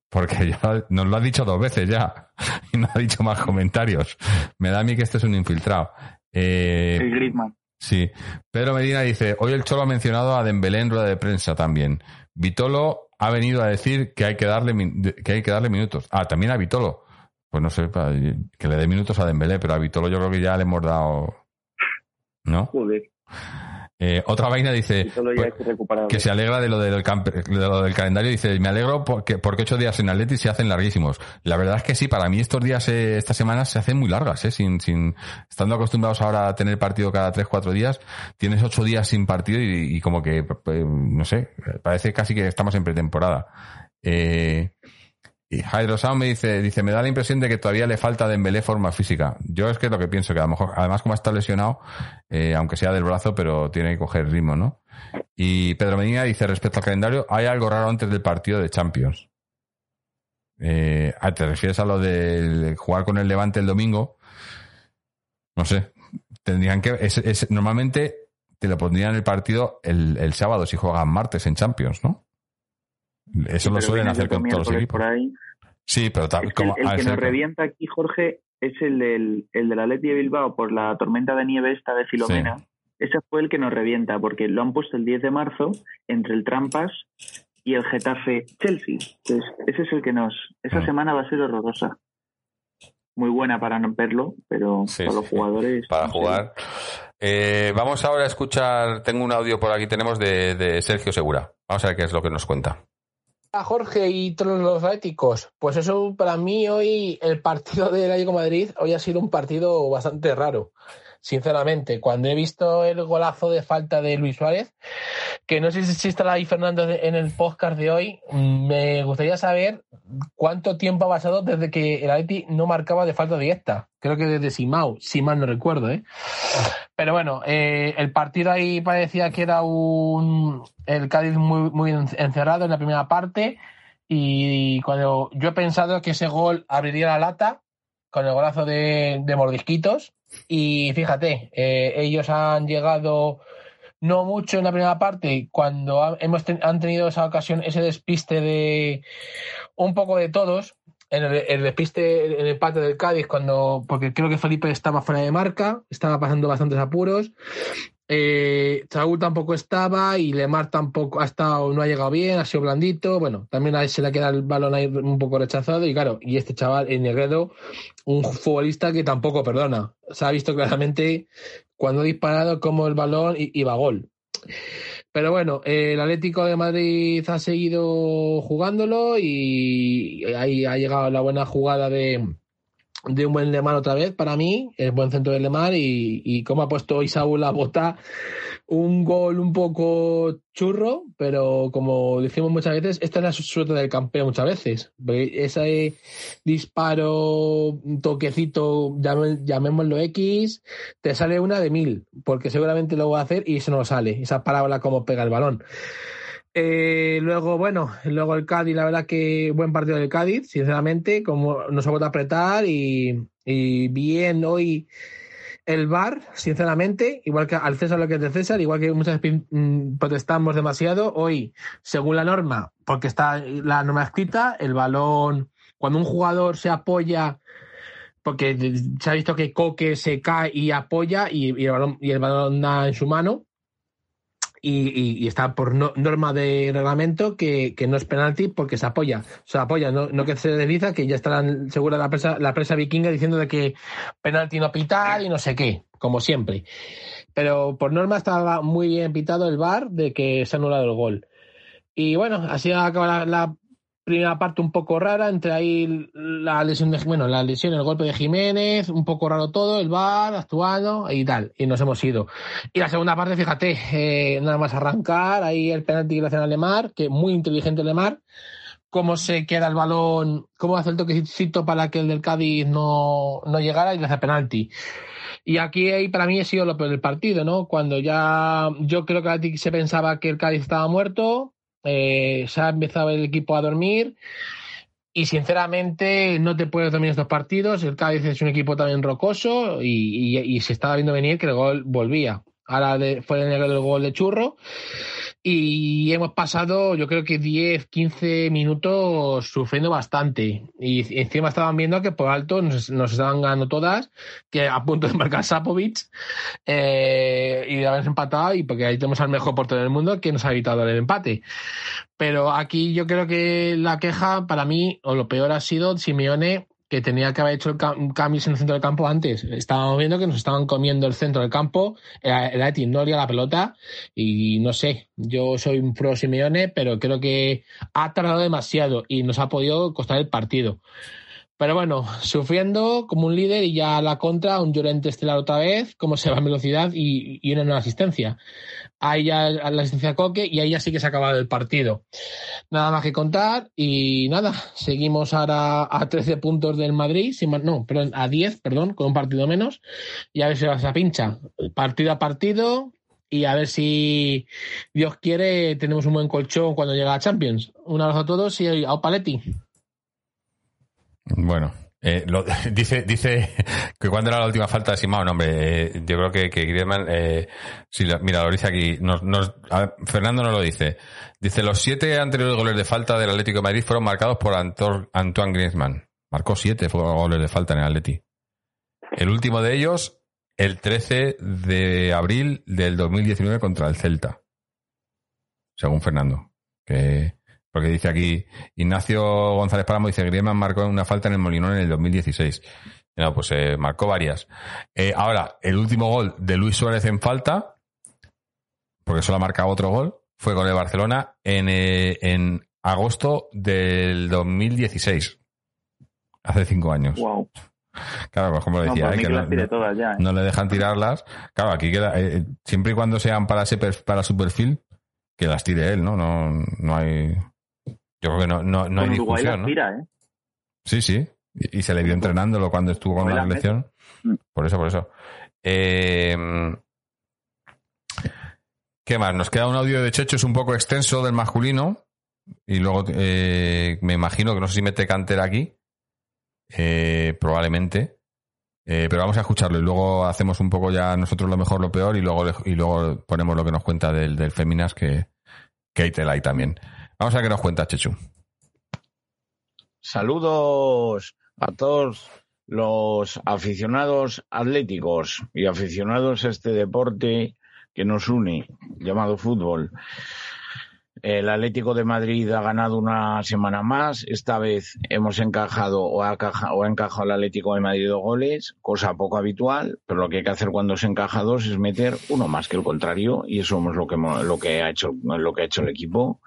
Porque ya nos lo ha dicho dos veces ya y no ha dicho más comentarios. Me da a mí que este es un infiltrado. Eh, El Griezmann. Sí. Pedro Medina dice, hoy el Cholo ha mencionado a Dembélé en rueda de prensa también. Vitolo ha venido a decir que hay que darle que hay que darle minutos. Ah, también a Vitolo. Pues no sé, que le dé minutos a Dembélé, pero a Vitolo yo creo que ya le hemos dado ¿no? Joder. Eh, otra vaina dice pues, que se alegra de lo del, de lo del calendario. Dice, me alegro porque, porque ocho días en Atleti se hacen larguísimos. La verdad es que sí, para mí estos días, eh, estas semanas se hacen muy largas, eh, sin, sin, estando acostumbrados ahora a tener partido cada tres, cuatro días, tienes ocho días sin partido y, y como que, eh, no sé, parece casi que estamos en pretemporada. Eh, y Hydro Sound me dice, dice, me da la impresión de que todavía le falta a Dembélé forma física. Yo es que es lo que pienso, que a lo mejor, además como está lesionado, eh, aunque sea del brazo, pero tiene que coger ritmo, ¿no? Y Pedro Medina dice, respecto al calendario, hay algo raro antes del partido de Champions. Eh, ah, ¿Te refieres a lo de jugar con el Levante el domingo? No sé. Tendrían que, es- normalmente te lo pondrían el partido el, el sábado si juegan martes en Champions, ¿no? Eso lo suelen hacer con todos los equipos. Por ahí. Sí, pero tal Es que como el, que nos revienta aquí, Jorge, es el del, el del Atleti de Bilbao por la tormenta de nieve esta de Filomena. Ese fue el que nos revienta, porque lo han puesto el 10 de marzo entre el Trampas y el Getafe Chelsea. Entonces, ese es el que nos... Esa Ah. semana va a ser horrorosa. Muy buena para no verlo, pero Sí, para los jugadores... para no jugar. Eh, vamos ahora a escuchar, tengo un audio por aquí, tenemos de, de Sergio Segura. Vamos a ver qué es lo que nos cuenta. A Jorge y todos los atléticos. Pues eso para mí hoy el partido del Atlético de Madrid hoy ha sido un partido bastante raro. Sinceramente, cuando he visto el golazo de falta de Luis Suárez, que no sé si estará ahí Fernando en el podcast de hoy, me gustaría saber cuánto tiempo ha pasado desde que el Atleti no marcaba de falta directa. Creo que desde Simao, si mal no recuerdo, ¿eh? Pero bueno, eh, el partido ahí parecía que era un el Cádiz muy, muy encerrado en la primera parte y cuando yo he pensado que ese gol abriría la lata con el golazo de, de Mordisquitos y fíjate, eh, ellos han llegado no mucho en la primera parte cuando hemos ten- han tenido esa ocasión, ese despiste de un poco de todos en el, el despiste, en el empate del Cádiz, cuando, porque creo que Felipe estaba fuera de marca, estaba pasando bastantes apuros. Eh, Saúl tampoco estaba y Lemar tampoco ha estado, no ha llegado bien, ha sido blandito. Bueno, también ahí se le queda el balón ahí un poco rechazado. Y claro, y este chaval, en Negredo, un futbolista que tampoco perdona. Se ha visto claramente cuando ha disparado como el balón iba a gol. Pero bueno, el Atlético de Madrid ha seguido jugándolo y ahí ha llegado la buena jugada de, de un buen Lemar otra vez para mí, el buen centro de Lemar y, y como ha puesto Saúl la bota, un gol un poco churro, pero como decimos muchas veces, esta es la suerte del campeón muchas veces. Ese disparo, toquecito, llamémoslo X, te sale una de mil, porque seguramente lo va a hacer y eso no sale, esa parábola como pega el balón. Eh, luego, bueno, luego el Cádiz, la verdad que buen partido del Cádiz, sinceramente, como nos ha vuelto a apretar y, y bien hoy el VAR, sinceramente, igual que al César lo que es de César, igual que muchas veces mm, protestamos demasiado, hoy, según la norma, porque está la norma escrita, el balón, cuando un jugador se apoya, porque se ha visto que Coque se cae y apoya y, el, balón, y el balón da en su mano, y, está por norma de reglamento que, no es penalti porque se apoya. Se apoya, no, que se desliza, que ya estará segura la prensa, la prensa vikinga diciendo de que penalti no pitar y no sé qué, como siempre. Pero por norma estaba muy bien pitado el VAR de que se ha anulado el gol. Y bueno, así acaba la primera parte un poco rara, entre ahí la lesión de, bueno, la lesión, el golpe de Jiménez, un poco raro todo, el VAR actuando y tal, y nos hemos ido. Y la segunda parte, fíjate, eh, nada más arrancar, ahí el penalti que hacen a Lemar, que muy inteligente Lemar, cómo se queda el balón, cómo hace el toquecito para que el del Cádiz no, no llegara y le hace penalti. Y aquí ahí para mí ha sido lo peor del partido, ¿no? Cuando ya yo creo que se pensaba que el Cádiz estaba muerto, eh, se ha empezado el equipo a dormir y sinceramente no te puedes dormir estos partidos. El Cádiz es un equipo también rocoso y, se estaba viendo venir que el gol volvía. Ahora fue el, el gol de Churro y hemos pasado yo creo que 10, 15 minutos sufriendo bastante y encima estaban viendo que por alto nos, estaban ganando todas, que a punto de marcar Sapovic eh, y de haberse empatado y porque ahí tenemos al mejor portero del mundo que nos ha evitado el empate. Pero aquí yo creo que la queja para mí, o lo peor ha sido Simeone que tenía que haber hecho el cambio en el centro del campo antes. Estábamos viendo que nos estaban comiendo el centro del campo, el haría la pelota y no sé, yo soy un pro Simeone, pero creo que ha tardado demasiado y nos ha podido costar el partido. Pero bueno, sufriendo como un líder y ya a la contra, un Llorente estelar otra vez, como se va en velocidad y, una nueva asistencia. Ahí ya la asistencia Coque y ahí ya sí que se ha acabado el partido. Nada más que contar y nada, seguimos ahora a 13 puntos del Madrid, no, perdón, a 10, perdón, con un partido menos y a ver si vas a pincha. Partido a partido y a ver si Dios quiere tenemos un buen colchón cuando llega a Champions. Un abrazo a todos y a Opaletti. Bueno, eh, lo, dice, dice que cuando era la última falta de Simao, no, hombre, eh, yo creo que, que Griezmann, eh, mira, lo dice aquí, nos, nos, Fernando nos lo dice. Dice, los siete anteriores goles de falta del Atlético de Madrid fueron marcados por Antoine Griezmann. Marcó siete goles de falta en el Atleti. El último de ellos, el 13 de abril del 2019 contra el Celta. Según Fernando. Que, porque dice aquí, Ignacio González Páramo dice, Griezmann marcó una falta en el Molinón en el 2016. No, pues eh, marcó varias. Eh, ahora, el último gol de Luis Suárez en falta, porque solo ha marcado otro gol, fue con el Barcelona en, eh, en agosto del 2016. Hace cinco años. Wow. Claro, pues como decía, no, no, le dejan tirarlas. Claro, aquí queda, siempre y cuando sean para, ese, para su perfil, que las tire él, ¿no? No, no hay. Yo creo que no, no, no hay discusión, ¿no? ¿eh? Sí, sí. Y, se le vio entrenándolo cuando estuvo con la selección. Mm. Por eso, por eso. Eh, ¿Qué más? Nos queda un audio de Checho, es un poco extenso del masculino. Y luego eh, me imagino que no sé si mete cantera aquí. Eh, probablemente. pero vamos a escucharlo y luego hacemos un poco ya nosotros lo mejor, lo peor y luego, y luego ponemos lo que nos cuenta del, del Feminas que, que también. Vamos a qué nos cuenta Chechu. Saludos a todos los aficionados atléticos y aficionados a este deporte que nos une, llamado fútbol. El Atlético de Madrid ha ganado una semana más. Esta vez hemos encajado o ha, encajado, el Atlético de Madrid dos goles, cosa poco habitual, pero lo que hay que hacer cuando se encaja dos es meter uno más que el contrario y eso es lo que, lo que, ha, hecho, lo que ha hecho el equipo.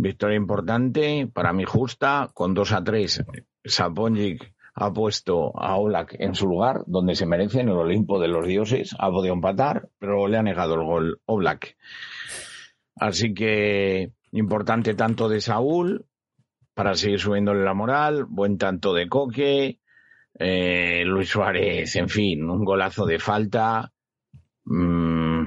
Victoria importante, para mí justa, con 2 a 3. Saponjic ha puesto a Oblak en su lugar, donde se merece, en el Olimpo de los dioses. Ha podido empatar, pero le ha negado el gol Oblak. Así que importante tanto de Saúl para seguir subiéndole la moral, buen tanto de Coque, eh, Luis Suárez, en fin, un golazo de falta. Mm,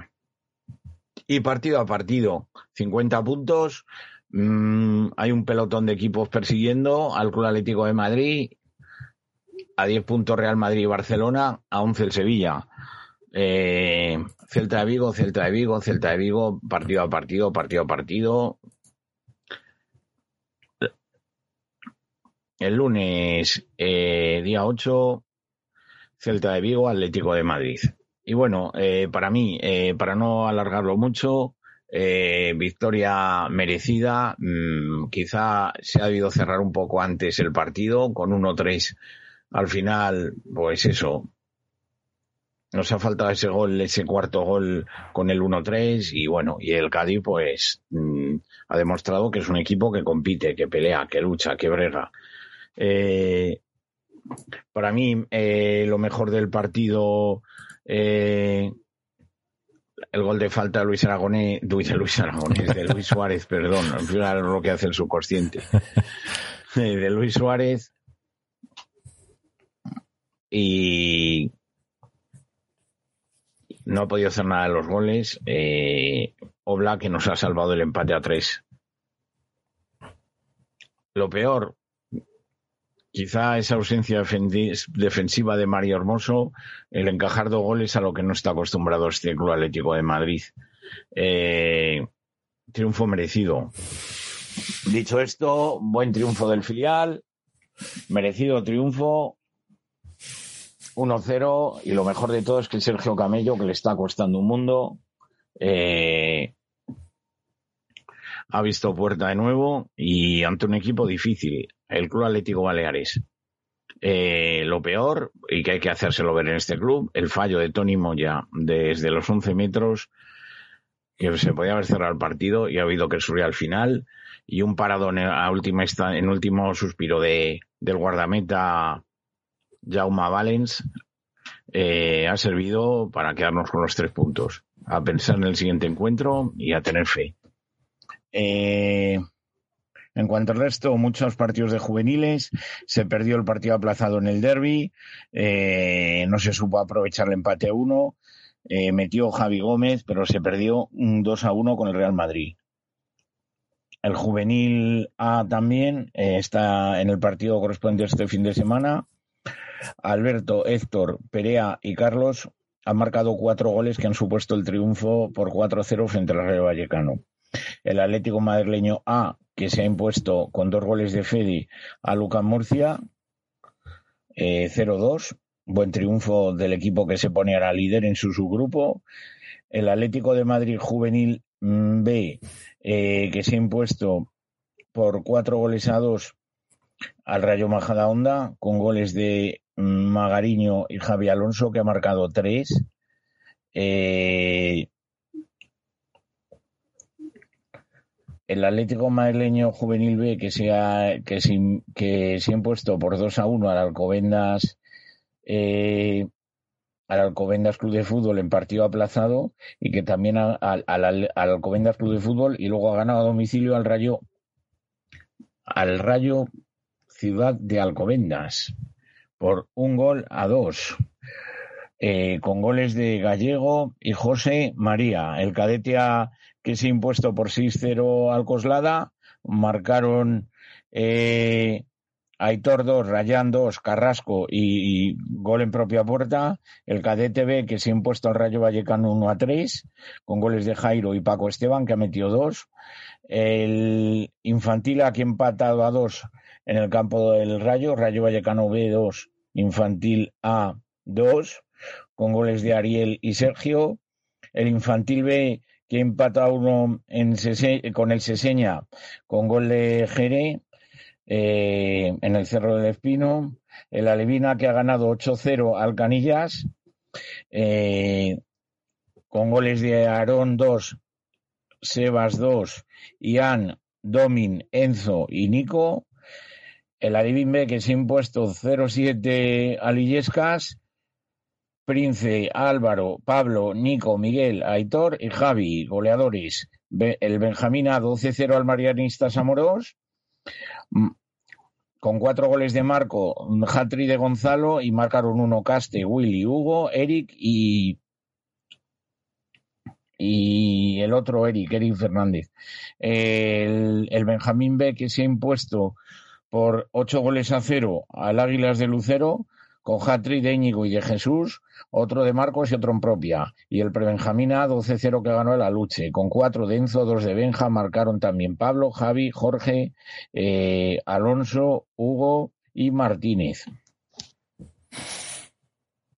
y partido a partido, 50 puntos. Mm, hay un pelotón de equipos persiguiendo al Club Atlético de Madrid. A 10 puntos Real Madrid y Barcelona, a 11 el Sevilla. Eh, Celta de Vigo, Celta de Vigo, Celta de Vigo, partido a partido, partido a partido. El lunes, eh, día 8, Celta de Vigo, Atlético de Madrid. Y bueno, eh, para mí, para no alargarlo mucho, eh, victoria merecida. Mm, quizá se ha debido cerrar un poco antes el partido con 1-3. Al final, pues eso. Nos ha faltado ese gol, ese cuarto gol con el 1-3 y bueno, y el Cádiz pues mm, ha demostrado que es un equipo que compite, que pelea, que lucha, que brega. Eh, para mí, eh, lo mejor del partido, eh, el gol de falta de Luis Aragonés, de Luis Aragonés, de Luis Suárez, perdón, fíjate lo que hace el subconsciente, de Luis Suárez y no ha podido hacer nada de los goles. Eh, Obla que nos ha salvado el empate a tres. Lo peor, quizá esa ausencia defensiva de Mario Hermoso, el encajar dos goles a lo que no está acostumbrado este Club Atlético de Madrid. Eh, triunfo merecido. Dicho esto, buen triunfo del filial, merecido triunfo, 1-0 y lo mejor de todo es que Sergio Camello, que le está costando un mundo, eh, ha visto puerta de nuevo y ante un equipo difícil, el Club Atlético Baleares. Eh, lo peor, y que hay que hacérselo ver en este club, el fallo de Tony Moya desde los 11 metros, que se podía haber cerrado el partido y ha habido que subir al final, y un paradón en, a última en último suspiro de, del guardameta Jaume Valens, eh, ha servido para quedarnos con los tres puntos, a pensar en el siguiente encuentro y a tener fe. Eh, en cuanto al resto, muchos partidos de juveniles, se perdió el partido aplazado en el derby, eh, no se supo aprovechar el empate a uno, eh, metió Javi Gómez, pero se perdió un 2 a 1 con el Real Madrid. El juvenil A también está en el partido correspondiente este fin de semana. Alberto, Héctor, Perea y Carlos han marcado cuatro goles que han supuesto el triunfo por 4-0 frente al Rayo Vallecano. El Atlético madrileño A, que se ha impuesto con dos goles de Fedi a Lucas Murcia, eh, 0-2. Buen triunfo del equipo que se pone ahora líder en su subgrupo. El Atlético de Madrid Juvenil mm, B, eh, que se ha impuesto por cuatro goles a dos al Rayo Majadahonda, con goles de mm, Magariño y Javi Alonso, que ha marcado tres. Eh, el Atlético Madrileño Juvenil B, que se ha, que se, que se ha impuesto por 2 a 1 al Alcobendas, eh, al Alcobendas Club de Fútbol en partido aplazado y que también al, al, al Alcobendas Club de Fútbol y luego ha ganado a domicilio al Rayo al Rayo Ciudad de Alcobendas por un gol a dos, eh, con goles de Gallego y José María. El cadete A, que se ha impuesto por 6-0 al Coslada, marcaron eh, Aitor 2, Rayán 2, Carrasco y, gol en propia puerta. El cadete B, que se ha impuesto al Rayo Vallecano 1 a 3, con goles de Jairo y Paco Esteban, que ha metido dos. El infantil A, que ha empatado a dos en el campo del Rayo, Rayo Vallecano B2, Infantil A2, con goles de Ariel y Sergio. El Infantil B, que ha empatado uno en Sese- con el Seseña, con gol de Jere, eh, en el Cerro del Espino. El Alevina, que ha ganado 8-0 al Canillas, eh, con goles de Aarón 2, Sebas 2, Ian, Domin, Enzo y Nico. el Adivin B que se ha impuesto 0-7 a Lillescas, Prince, Álvaro, Pablo, Nico, Miguel, Aitor y Javi, goleadores. El Benjamín A 12-0 al Marianistas Amorós, mm, con cuatro goles de Marco, un hat-trick de Gonzalo y marcaron uno Caste, Willy, Hugo, Eric y y el otro Eric, Eric Fernández. El, el Benjamín B que se ha impuesto por ocho goles a cero al Águilas de Lucero, con hat-trick de Íñigo y de Jesús, otro de Marcos y otro en propia. Y el Prebenjamín A 12-0 que ganó el Aluche, con cuatro de Enzo, dos de Benja, marcaron también Pablo, Javi, Jorge, eh, Alonso, Hugo y Martínez.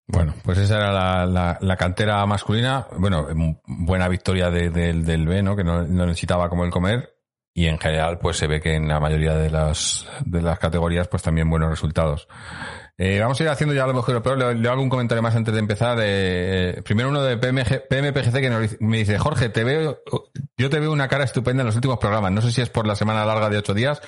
Bueno, pues esa era la, la- cantera masculina. Bueno, m- buena victoria de- del- del B, ¿no? Que no, no necesitaba como el comer. Y en general, pues se ve que en la mayoría de las, de las categorías, pues también buenos resultados. Eh, vamos a ir haciendo ya lo mejor, pero le, le hago un comentario más antes de empezar. Eh, primero uno de PMG, PMPGC que nos me dice, Jorge, te veo, yo te veo una cara estupenda en los últimos programas. No sé si es por la semana larga de ocho días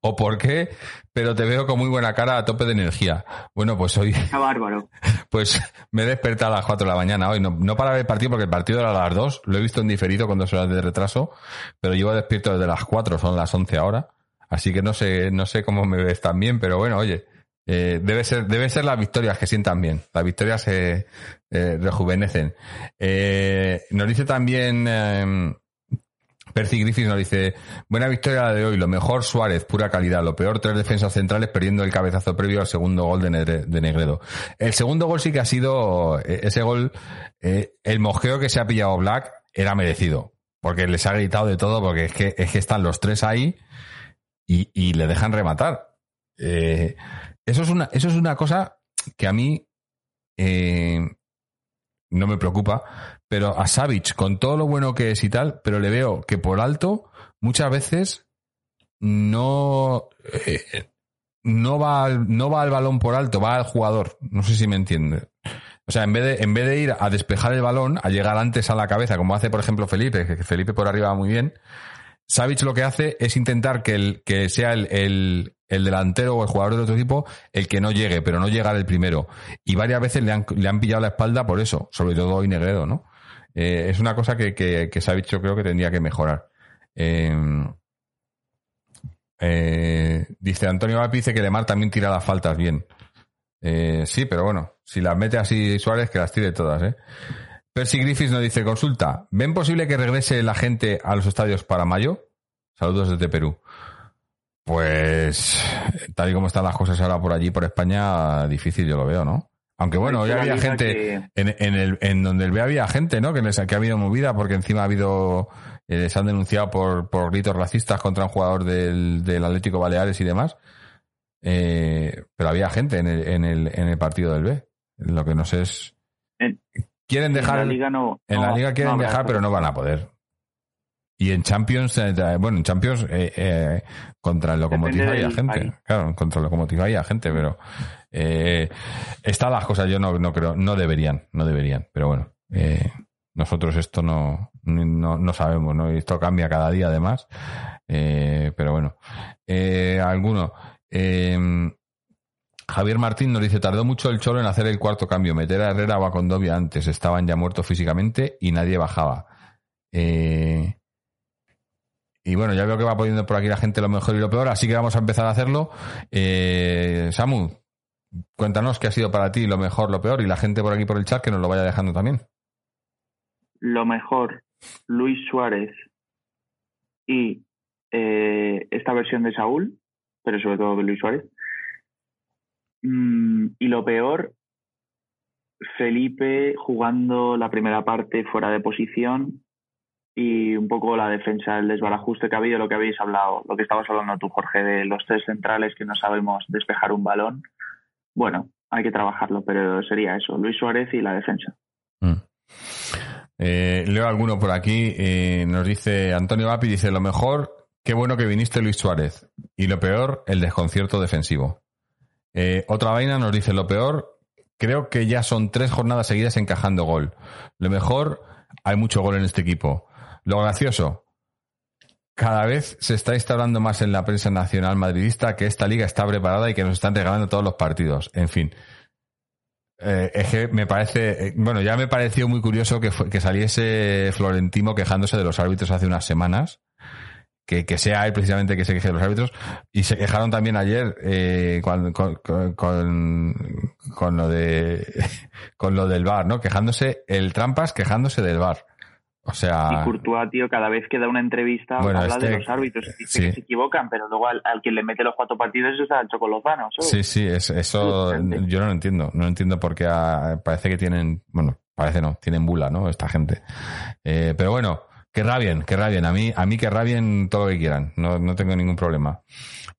o por qué, pero te veo con muy buena cara a tope de energía. Bueno, pues hoy, Está bárbaro. pues me he despertado a las 4 de la mañana hoy. No, no para ver el partido porque el partido era a las 2. Lo he visto en diferido con dos horas de retraso. Pero llevo despierto desde las 4, son las 11 ahora. Así que no sé, no sé cómo me ves tan bien, pero bueno, oye. Eh, debe ser, debe ser las victorias que sientan bien. Las victorias se eh, rejuvenecen. Eh, nos dice también, eh, Percy Griffiths nos dice, buena victoria de hoy, lo mejor Suárez, pura calidad, lo peor tres defensas centrales perdiendo el cabezazo previo al segundo gol de, Negre- de Negredo. El segundo gol sí que ha sido, eh, ese gol, eh, el mojeo que se ha pillado Black era merecido, porque les ha gritado de todo, porque es que, es que están los tres ahí y, y le dejan rematar. Eh, eso, es una, eso es una cosa que a mí eh, no me preocupa, pero a Savic, con todo lo bueno que es y tal, pero le veo que por alto muchas veces no, eh, no, va no va al balón por alto, va al jugador. No sé si me entiende. O sea, en vez, de, en vez de ir a despejar el balón, a llegar antes a la cabeza, como hace, por ejemplo, Felipe, que Felipe por arriba va muy bien, Savic lo que hace es intentar que, que sea el, el delantero o el jugador del otro equipo el que no llegue, pero no llegar el primero. Y varias veces le han, le han pillado la espalda por eso, sobre todo hoy Negredo, ¿no? Eh, es una cosa que, que, que Savic yo creo que tendría que mejorar. Eh, eh, dice Antonio Vapi, dice que Lemar también tira las faltas bien. Sí, pero bueno, si las mete así Suárez, que las tire todas, ¿eh? Percy Griffiths nos dice, consulta, ¿ven posible que regrese la gente a los estadios para mayo? Saludos desde Perú. Pues, tal y como están las cosas ahora por allí, por España, difícil yo lo veo, ¿no? Aunque bueno, Hay había gente, que- en, en, el, en donde el B había gente, ¿no? Que, les, que ha habido movida porque encima ha habido, eh, les han denunciado por, por gritos racistas contra un jugador del, del Atlético Baleares y demás. Eh, pero había gente en el, en el, en el partido del B. Lo que no sé es, En- quieren dejar, en la liga no. en la liga quieren no dejar, pero no van a poder. Y en Champions, eh, bueno, en Champions, eh, eh, contra el Lokomotiv del gente. país. Claro, contra el Lokomotiv había gente, pero eh, están las cosas, yo no, no creo, no deberían, no deberían, pero bueno, eh, nosotros esto no, no, no sabemos, ¿no? Esto cambia cada día además, eh, pero bueno. Eh, alguno, Javier Martín nos dice, tardó mucho el Cholo en hacer el cuarto cambio, meter a Herrera o a Condovia antes, estaban ya muertos físicamente y nadie bajaba. Eh, y bueno, ya veo que va poniendo por aquí la gente lo mejor y lo peor, así que vamos a empezar a hacerlo. Eh, Samu, cuéntanos qué ha sido para ti lo mejor, lo peor y la gente por aquí por el chat que nos lo vaya dejando también. Lo mejor, Luis Suárez y eh, esta versión de Saúl, pero sobre todo de Luis Suárez. Mm, y lo peor, Felipe jugando la primera parte fuera de posición y un poco la defensa, el desbarajuste que ha habido, lo que habéis hablado, lo que estabas hablando tú, Jorge, de los tres centrales que no sabemos despejar un balón. Bueno, hay que trabajarlo, pero sería eso, Luis Suárez y la defensa. Mm. Eh, leo alguno por aquí. eh, nos dice Antonio Vapi, dice lo mejor, qué bueno que viniste Luis Suárez. Y lo peor, el desconcierto defensivo. Eh, otra vaina nos dice lo peor, creo que ya son tres jornadas seguidas encajando gol. Lo mejor, hay mucho gol en este equipo. Lo gracioso, cada vez se está instaurando más en la prensa nacional madridista que esta liga está preparada y que nos están regalando todos los partidos. En fin. Eh, es que me parece, eh, bueno, ya me pareció muy curioso que, que saliese Florentino quejándose de los árbitros hace unas semanas. Que, que sea él precisamente que se queje de los árbitros. Y se quejaron también ayer eh, con, con, con- con lo de con lo del bar, ¿no? Quejándose, el trampas quejándose del bar. O sea. Y Courtois, tío, cada vez que da una entrevista. Bueno, habla este- de los árbitros. Dice sí. que se equivocan, pero luego al, al que le mete los cuatro partidos es al Chocolozano. ¿sabes? Sí, sí, es- eso yo no lo entiendo. No lo entiendo porque ah, parece que tienen, bueno, parece no, tienen bula, ¿no? Esta gente. Eh, pero bueno, que rabien, que rabien. A mí, a mí que rabien todo lo que quieran. No, no tengo ningún problema.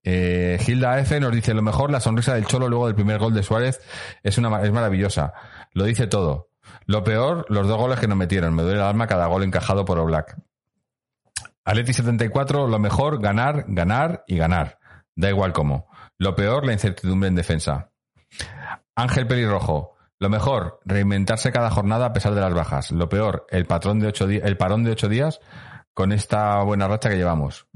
Eh, Gilda F nos dice, lo mejor, la sonrisa del Cholo luego del primer gol de Suárez es una, es maravillosa. Lo dice todo. Lo peor, los dos goles que nos metieron. Me duele el alma cada gol encajado por Oblak. Atleti 74, lo mejor, ganar, ganar y ganar. Da igual cómo. Lo peor, la incertidumbre en defensa. Ángel Pelirrojo, lo mejor, reinventarse cada jornada a pesar de las bajas. Lo peor, el patrón de ocho el parón de ocho días con esta buena racha que llevamos.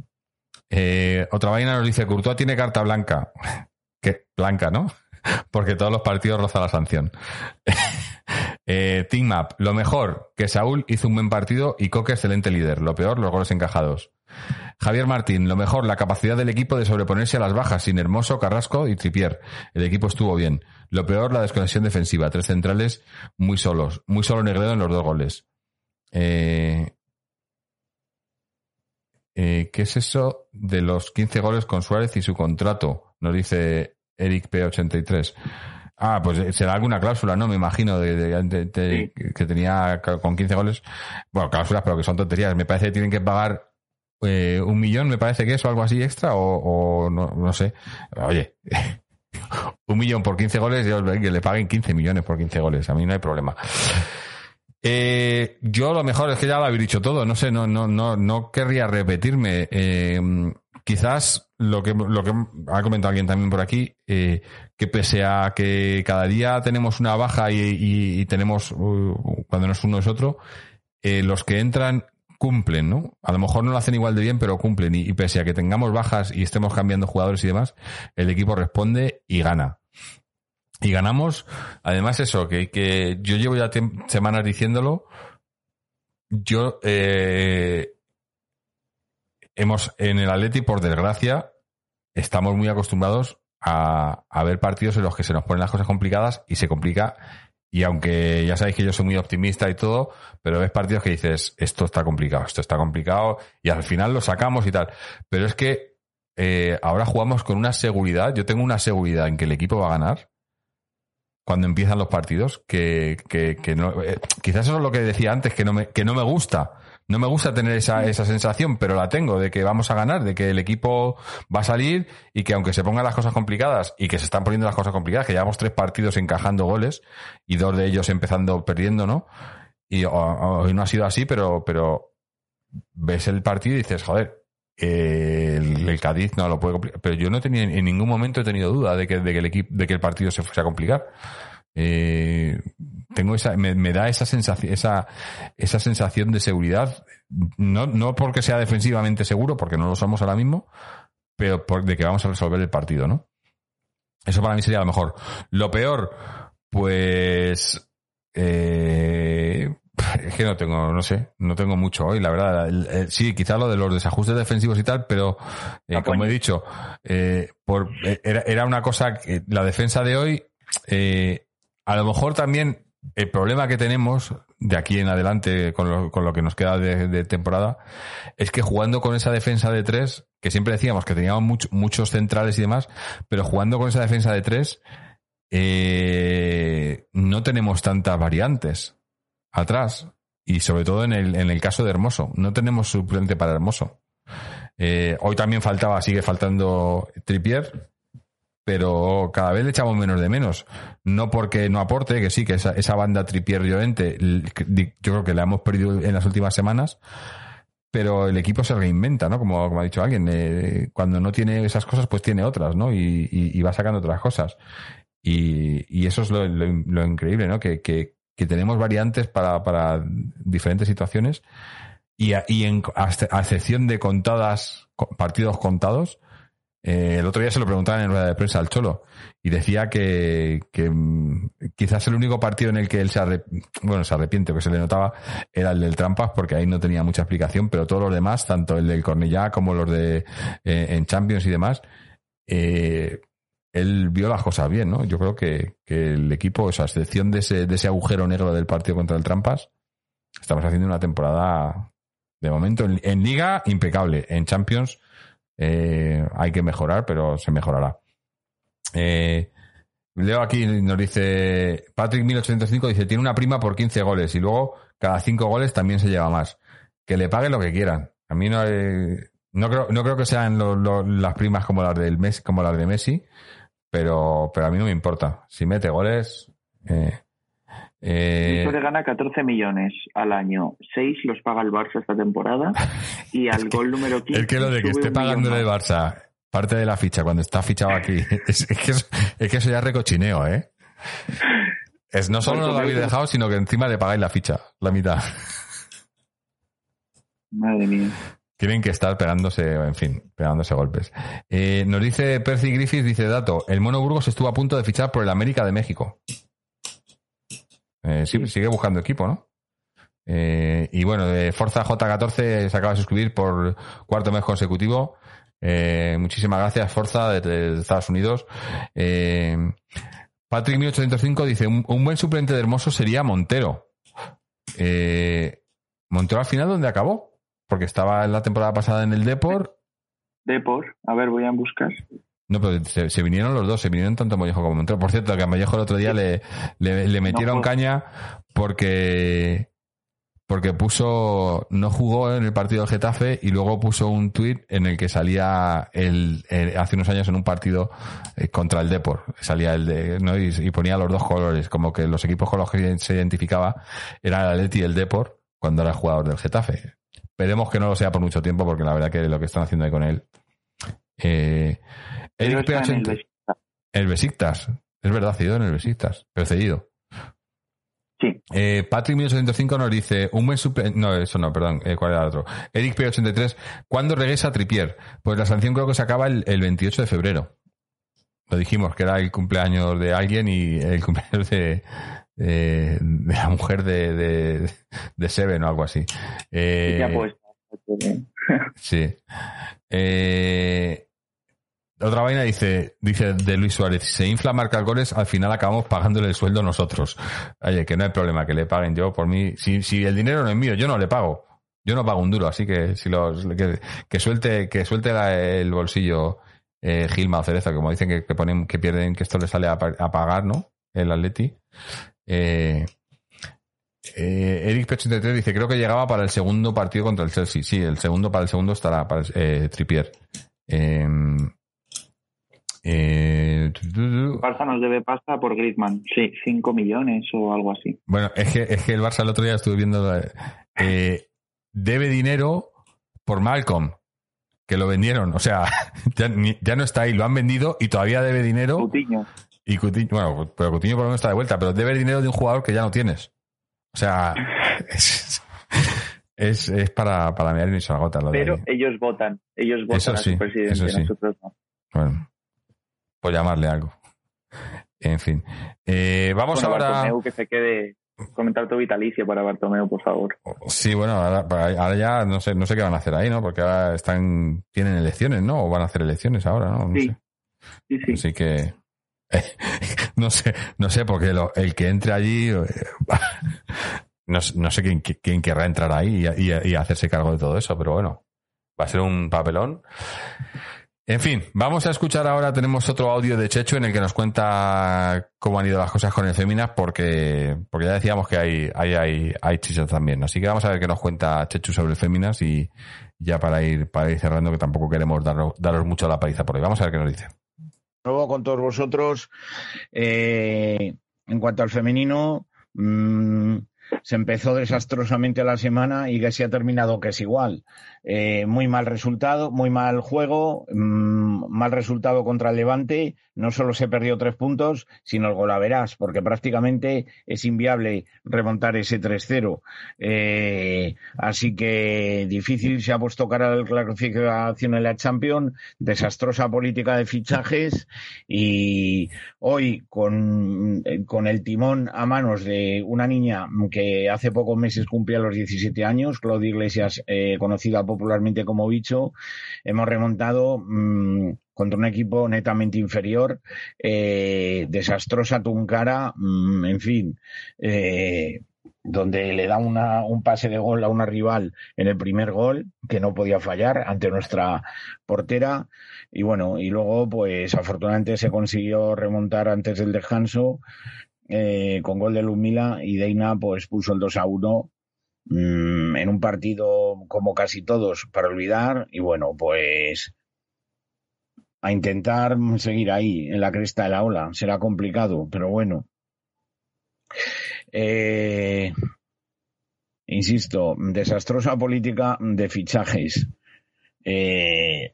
Eh, otra vaina nos dice, Courtois tiene carta blanca. ¿Qué? Blanca, ¿no? Porque todos los partidos roza la sanción. Eh, Team Map, lo mejor, que Saúl hizo un buen partido y Coque excelente líder. Lo peor, los goles encajados. Javier Martín, lo mejor, la capacidad del equipo de sobreponerse a las bajas, sin Hermoso, Carrasco y Tripier. El equipo estuvo bien. Lo peor, la desconexión defensiva. Tres centrales muy solos. Muy solo Negredo en los dos goles. Eh, eh, ¿Qué es eso de los 15 goles con Suárez y su contrato? Nos dice Eric P83. Ah, pues eh, será alguna cláusula, ¿no? Me imagino de, de- de- de- que tenía con 15 goles. Bueno, cláusulas, pero que son tonterías. Me parece que tienen que pagar eh, un millón, me parece que es o algo así extra, o, o no, no sé. Oye, un millón por 15 goles, yo que le paguen 15 millones por 15 goles. A mí no hay problema. Eh, yo lo mejor es que ya lo habéis dicho todo. No sé, no, no, no, no querría repetirme. Eh, quizás lo que, lo que ha comentado alguien también por aquí, eh, que pese a que cada día tenemos una baja y, tenemos, uh, cuando no es uno es otro, eh, los que entran cumplen, ¿no? A lo mejor no lo hacen igual de bien, pero cumplen. Y, pese a que tengamos bajas y estemos cambiando jugadores y demás, el equipo responde y gana. Y ganamos, además eso, que, que yo llevo ya semanas diciéndolo, yo eh, hemos en el Atleti, por desgracia, estamos muy acostumbrados a, ver partidos en los que se nos ponen las cosas complicadas y se complica. Y aunque ya sabéis que yo soy muy optimista y todo, pero ves partidos que dices, esto está complicado, esto está complicado, y al final lo sacamos y tal. Pero es que eh, ahora jugamos con una seguridad, yo tengo una seguridad en que el equipo va a ganar cuando empiezan los partidos, que, que, que no, eh, quizás eso es lo que decía antes, que no me, que no me gusta. No me gusta tener esa, esa sensación, pero la tengo de que vamos a ganar, de que el equipo va a salir y que aunque se pongan las cosas complicadas y que se están poniendo las cosas complicadas, que llevamos tres partidos encajando goles y dos de ellos empezando perdiendo, ¿no? Y hoy no ha sido así, pero, pero ves el partido y dices, joder, el, el Cádiz no lo puede complicar. Pero yo no tenía, en ningún momento he tenido duda de que, de que el equipo, de que el partido se fuese a complicar. Eh, tengo esa, me, me da esa sensación, esa, esa sensación de seguridad. No, no porque sea defensivamente seguro, porque no lo somos ahora mismo, pero por, de que vamos a resolver el partido, ¿no? Eso para mí sería lo mejor. Lo peor, pues, eh, es que no tengo, no sé, no tengo mucho hoy, la verdad. Sí, quizá lo de los desajustes defensivos y tal, pero eh, como he dicho, eh, por, eh, era, era una cosa que la defensa de hoy, eh, a lo mejor también el problema que tenemos de aquí en adelante con lo, con lo que nos queda de, temporada es que jugando con esa defensa de tres, que siempre decíamos que teníamos much- muchos centrales y demás, pero jugando con esa defensa de tres, eh, no tenemos tantas variantes atrás. Y sobre todo en el, en el caso de Hermoso. No tenemos suplente para Hermoso. Eh, hoy también faltaba, sigue faltando Tripier, pero cada vez le echamos menos de menos. No porque no aporte, que sí, que esa, esa banda Tripier Llorente, l- que di- yo creo que la hemos perdido en las últimas semanas, pero el equipo se reinventa, ¿no? Como, como ha dicho alguien, eh, cuando no tiene esas cosas, pues tiene otras, ¿no? Y, y- va sacando otras cosas. Y, y eso es lo, lo- lo increíble, ¿no? Que, que- que tenemos variantes para, para diferentes situaciones y, a, y en, a, excepción de contadas, co- partidos contados, eh, el otro día se lo preguntaban en rueda de prensa al Cholo y decía que, que mm, quizás el único partido en el que él se, bueno, se arrepiente, que se le notaba, era el del Trampas, porque ahí no tenía mucha explicación, pero todos los demás, tanto el del Cornellá como los de eh, en Champions y demás, eh, él vio las cosas bien, ¿no? Yo creo que, que el equipo, o sea, excepción de ese, de ese agujero negro del partido contra el Trampas, estamos haciendo una temporada de momento en, en Liga impecable, en Champions eh, hay que mejorar, pero se mejorará. Eh, leo aquí, nos dice Patrick 1805, dice, tiene una prima por 15 goles y luego cada 5 goles también se lleva más. Que le paguen lo que quieran. A mí no, eh, no, creo, no creo que sean las primas como las, del Messi, como las de Messi, pero, pero a mí no me importa. Si mete goles... Eh, eh, Víctor gana 14 millones al año. 6 los paga el Barça esta temporada. Y al gol número 15. Es que lo de que esté pagando el. Barça parte de la ficha cuando está fichado aquí, es, es que, eso, es que eso ya es recochineo, ¿eh? Es, no solo no lo habéis dejado, sino que encima le pagáis la ficha, la mitad. Madre mía. Tienen que estar pegándose, en fin, pegándose golpes. Eh, nos dice Percy Griffith, dice dato, el Mono Burgos estuvo a punto de fichar por el América de México. Eh, sí, sigue buscando equipo, ¿no? Eh, y bueno, de Forza J14 se acaba de suscribir por cuarto mes consecutivo. Eh, muchísimas gracias, Forza, desde Estados Unidos. Eh, Patrick 1805 dice, un, un buen suplente de Hermoso sería Montero. Eh, Montero al final, ¿dónde acabó? Porque estaba en la temporada pasada en el Depor. Depor, a ver, voy a buscar. No, pero se, se vinieron los dos, se vinieron tanto Mollejo como Montero. Por cierto, que a Mollejo el otro día le, le, le metieron No caña porque porque puso, no jugó en el partido del Getafe y luego puso un tuit en el que salía el, el- hace unos años en un partido eh, contra el Depor. Salía el de, ¿no? Y, y ponía los dos colores, como que los equipos con los que se identificaba eran el Atleti y el Depor cuando era jugador del Getafe. Esperemos que no lo sea por mucho tiempo porque la verdad que lo que están haciendo ahí con él. Eh, Pero Eric está en el P80 Besiktas. el Besiktas. Es verdad, cedido en el Besiktas. Pero cedido. Sí. Eh, Patrick 1805 nos dice, un buen suplente, no, eso no, perdón, eh, ¿cuál era el otro? Eric P83, ¿cuándo regresa Tripier? Pues la sanción creo que se acaba el, el 28 de febrero. Lo dijimos, que era el cumpleaños de alguien y el cumpleaños de, de, de la mujer de, de, de Seven o algo así. Eh, Ya pues. Sí. Eh, otra vaina dice, dice de Luis Suárez, se infla marca goles, al final acabamos pagándole el sueldo nosotros. Oye, que no hay problema, que le paguen yo por mí. Si, el dinero no es mío, yo no le pago. Yo no pago un duro, así que si los, que, suelte, que suelte el bolsillo eh, Gilma o Cerezo, como dicen que, ponen, que pierden, que esto le sale a, pa- a pagar, ¿no? El Atleti. Eh, eh, Eric P83 dice, creo que llegaba para el segundo partido contra el Chelsea. Sí, el segundo para el segundo estará para eh, Trippier. Eh, eh. Barça nos debe pasta por Griezmann. Sí, 5 millones o algo así. Bueno, es que, es que el Barça el otro día estuve viendo, eh, debe dinero por Malcolm, que lo vendieron. O sea, ya, no está ahí, lo han vendido y todavía debe dinero. Coutinho. Y Coutinho, bueno, pero Coutinho por lo menos está de vuelta, pero debe dinero de un jugador que ya no tienes. O sea, es, es, es para, para mirar y se agota lo de Pero ellos votan. Ellos votan Eso a sí, su presidente. eso sí. Nosotros no. Bueno, por llamarle algo. En fin. Eh, vamos Bueno, ahora. Bartomeu, que se quede. Comentar tu vitalicio para Bartomeu, por favor. Sí, bueno, ahora, ahora ya no sé, no sé qué van a hacer ahí, ¿no? Porque ahora están, tienen elecciones, ¿no? O van a hacer elecciones ahora, ¿no? No Sí. sé. Sí, sí. Así que no sé, no sé, porque lo- el que entre allí eh, no, no sé quién, quién querrá entrar ahí y, y- y hacerse cargo de todo eso, pero bueno, va a ser un papelón. En fin, vamos a escuchar ahora, tenemos otro audio de Chechu en el que nos cuenta cómo han ido las cosas con el Féminas, porque, porque ya decíamos que hay, hay, hay, hay chicha también. Así que vamos a ver qué nos cuenta Chechu sobre el Féminas y ya para ir, para ir cerrando, que tampoco queremos daros, daros mucho la paliza por hoy. Vamos a ver qué nos dice. nuevo con todos vosotros. Eh, en cuanto al femenino, mm, se empezó desastrosamente la semana y que se ha terminado que es igual. Eh, muy mal resultado, muy mal juego, mmm, mal resultado contra el Levante. No solo se perdió tres puntos, sino el golaveras, porque prácticamente es inviable remontar ese 3-0. Eh, así que difícil se ha puesto cara a la clasificación en la Champions, desastrosa política de fichajes y hoy con, con el timón a manos de una niña que hace pocos meses cumplía los 17 años, Claudia Iglesias, eh, conocida popularmente como Bicho, hemos remontado mmm, contra un equipo netamente inferior, eh, desastrosa Tuncara, mmm, en fin, eh, donde le da una, un pase de gol a una rival en el primer gol, que no podía fallar ante nuestra portera. Y bueno, y luego, pues afortunadamente se consiguió remontar antes del descanso eh, con gol de Lumila y Deina pues puso el 2 a 1 mmm, en un partido como casi todos para olvidar y bueno pues a intentar seguir ahí en la cresta de la ola. Será complicado pero bueno. Eh, insisto desastrosa política de fichajes. Eh,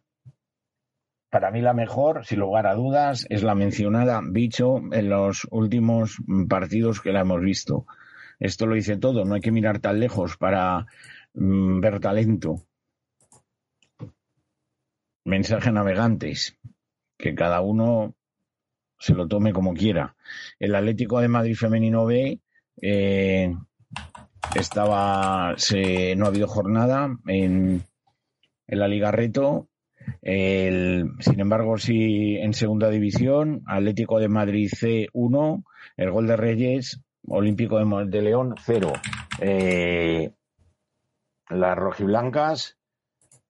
para mí la mejor, sin lugar a dudas, es la mencionada Bicho en los últimos partidos que la hemos visto. Esto lo dice todo, no hay que mirar tan lejos para mm, ver talento. Mensaje navegantes, que cada uno se lo tome como quiera. El Atlético de Madrid Femenino B eh, estaba, no ha habido jornada en, la Liga Reto sin embargo, sí en segunda división, Atlético de Madrid C1, el gol de Reyes, Olímpico de, León 0. Eh, las rojiblancas,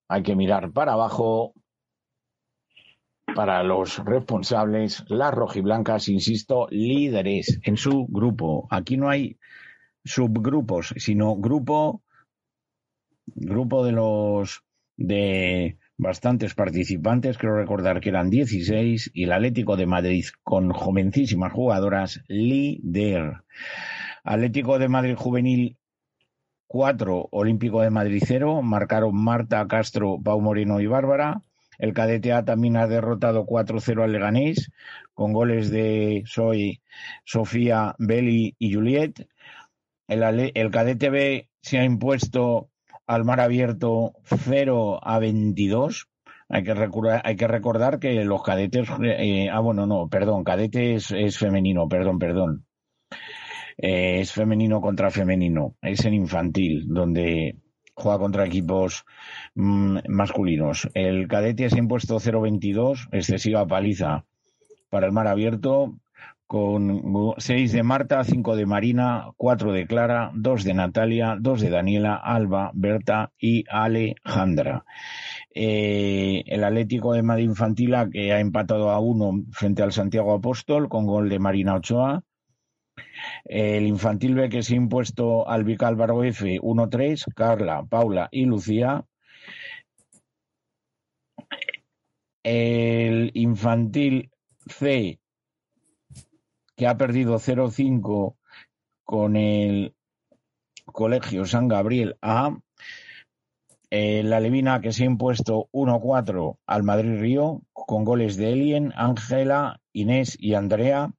hay que mirar para abajo. Para los responsables, las rojiblancas, insisto, líderes en su grupo. Aquí no hay subgrupos, sino grupo, grupo de los de bastantes participantes, creo recordar que eran 16, y el Atlético de Madrid con jovencísimas jugadoras, líder. Atlético de Madrid juvenil 4, Olímpico de Madrid 0, marcaron Marta, Castro, Pau Moreno y Bárbara. El cadete A también ha derrotado 4-0 al Leganés, con goles de Soy, Sofía, Beli y Juliet. El, el cadete B se ha impuesto al mar abierto 0 a 22. Hay que, recordar, hay que recordar que los cadetes. Eh, ah, bueno, no, perdón, cadete es, femenino, perdón, perdón. Eh, es femenino contra femenino. Es en infantil, donde juega contra equipos mmm, masculinos. El cadete se ha impuesto 0-22, excesiva paliza para el mar abierto, con 6 de Marta, 5 de Marina, 4 de Clara, 2 de Natalia, 2 de Daniela, Alba, Berta y Alejandra. Eh, el Atlético de Madrid Infantila que ha empatado a 1 frente al Santiago Apóstol con gol de Marina Ochoa. El Infantil B que se ha impuesto al Vicálvaro F 1-3, Carla, Paula y Lucía. El Infantil C que ha perdido 0-5 con el Colegio San Gabriel A. Eh, la Levina que se ha impuesto 1-4 al Madrid Río con goles de Elien, Ángela, Inés y Andrea.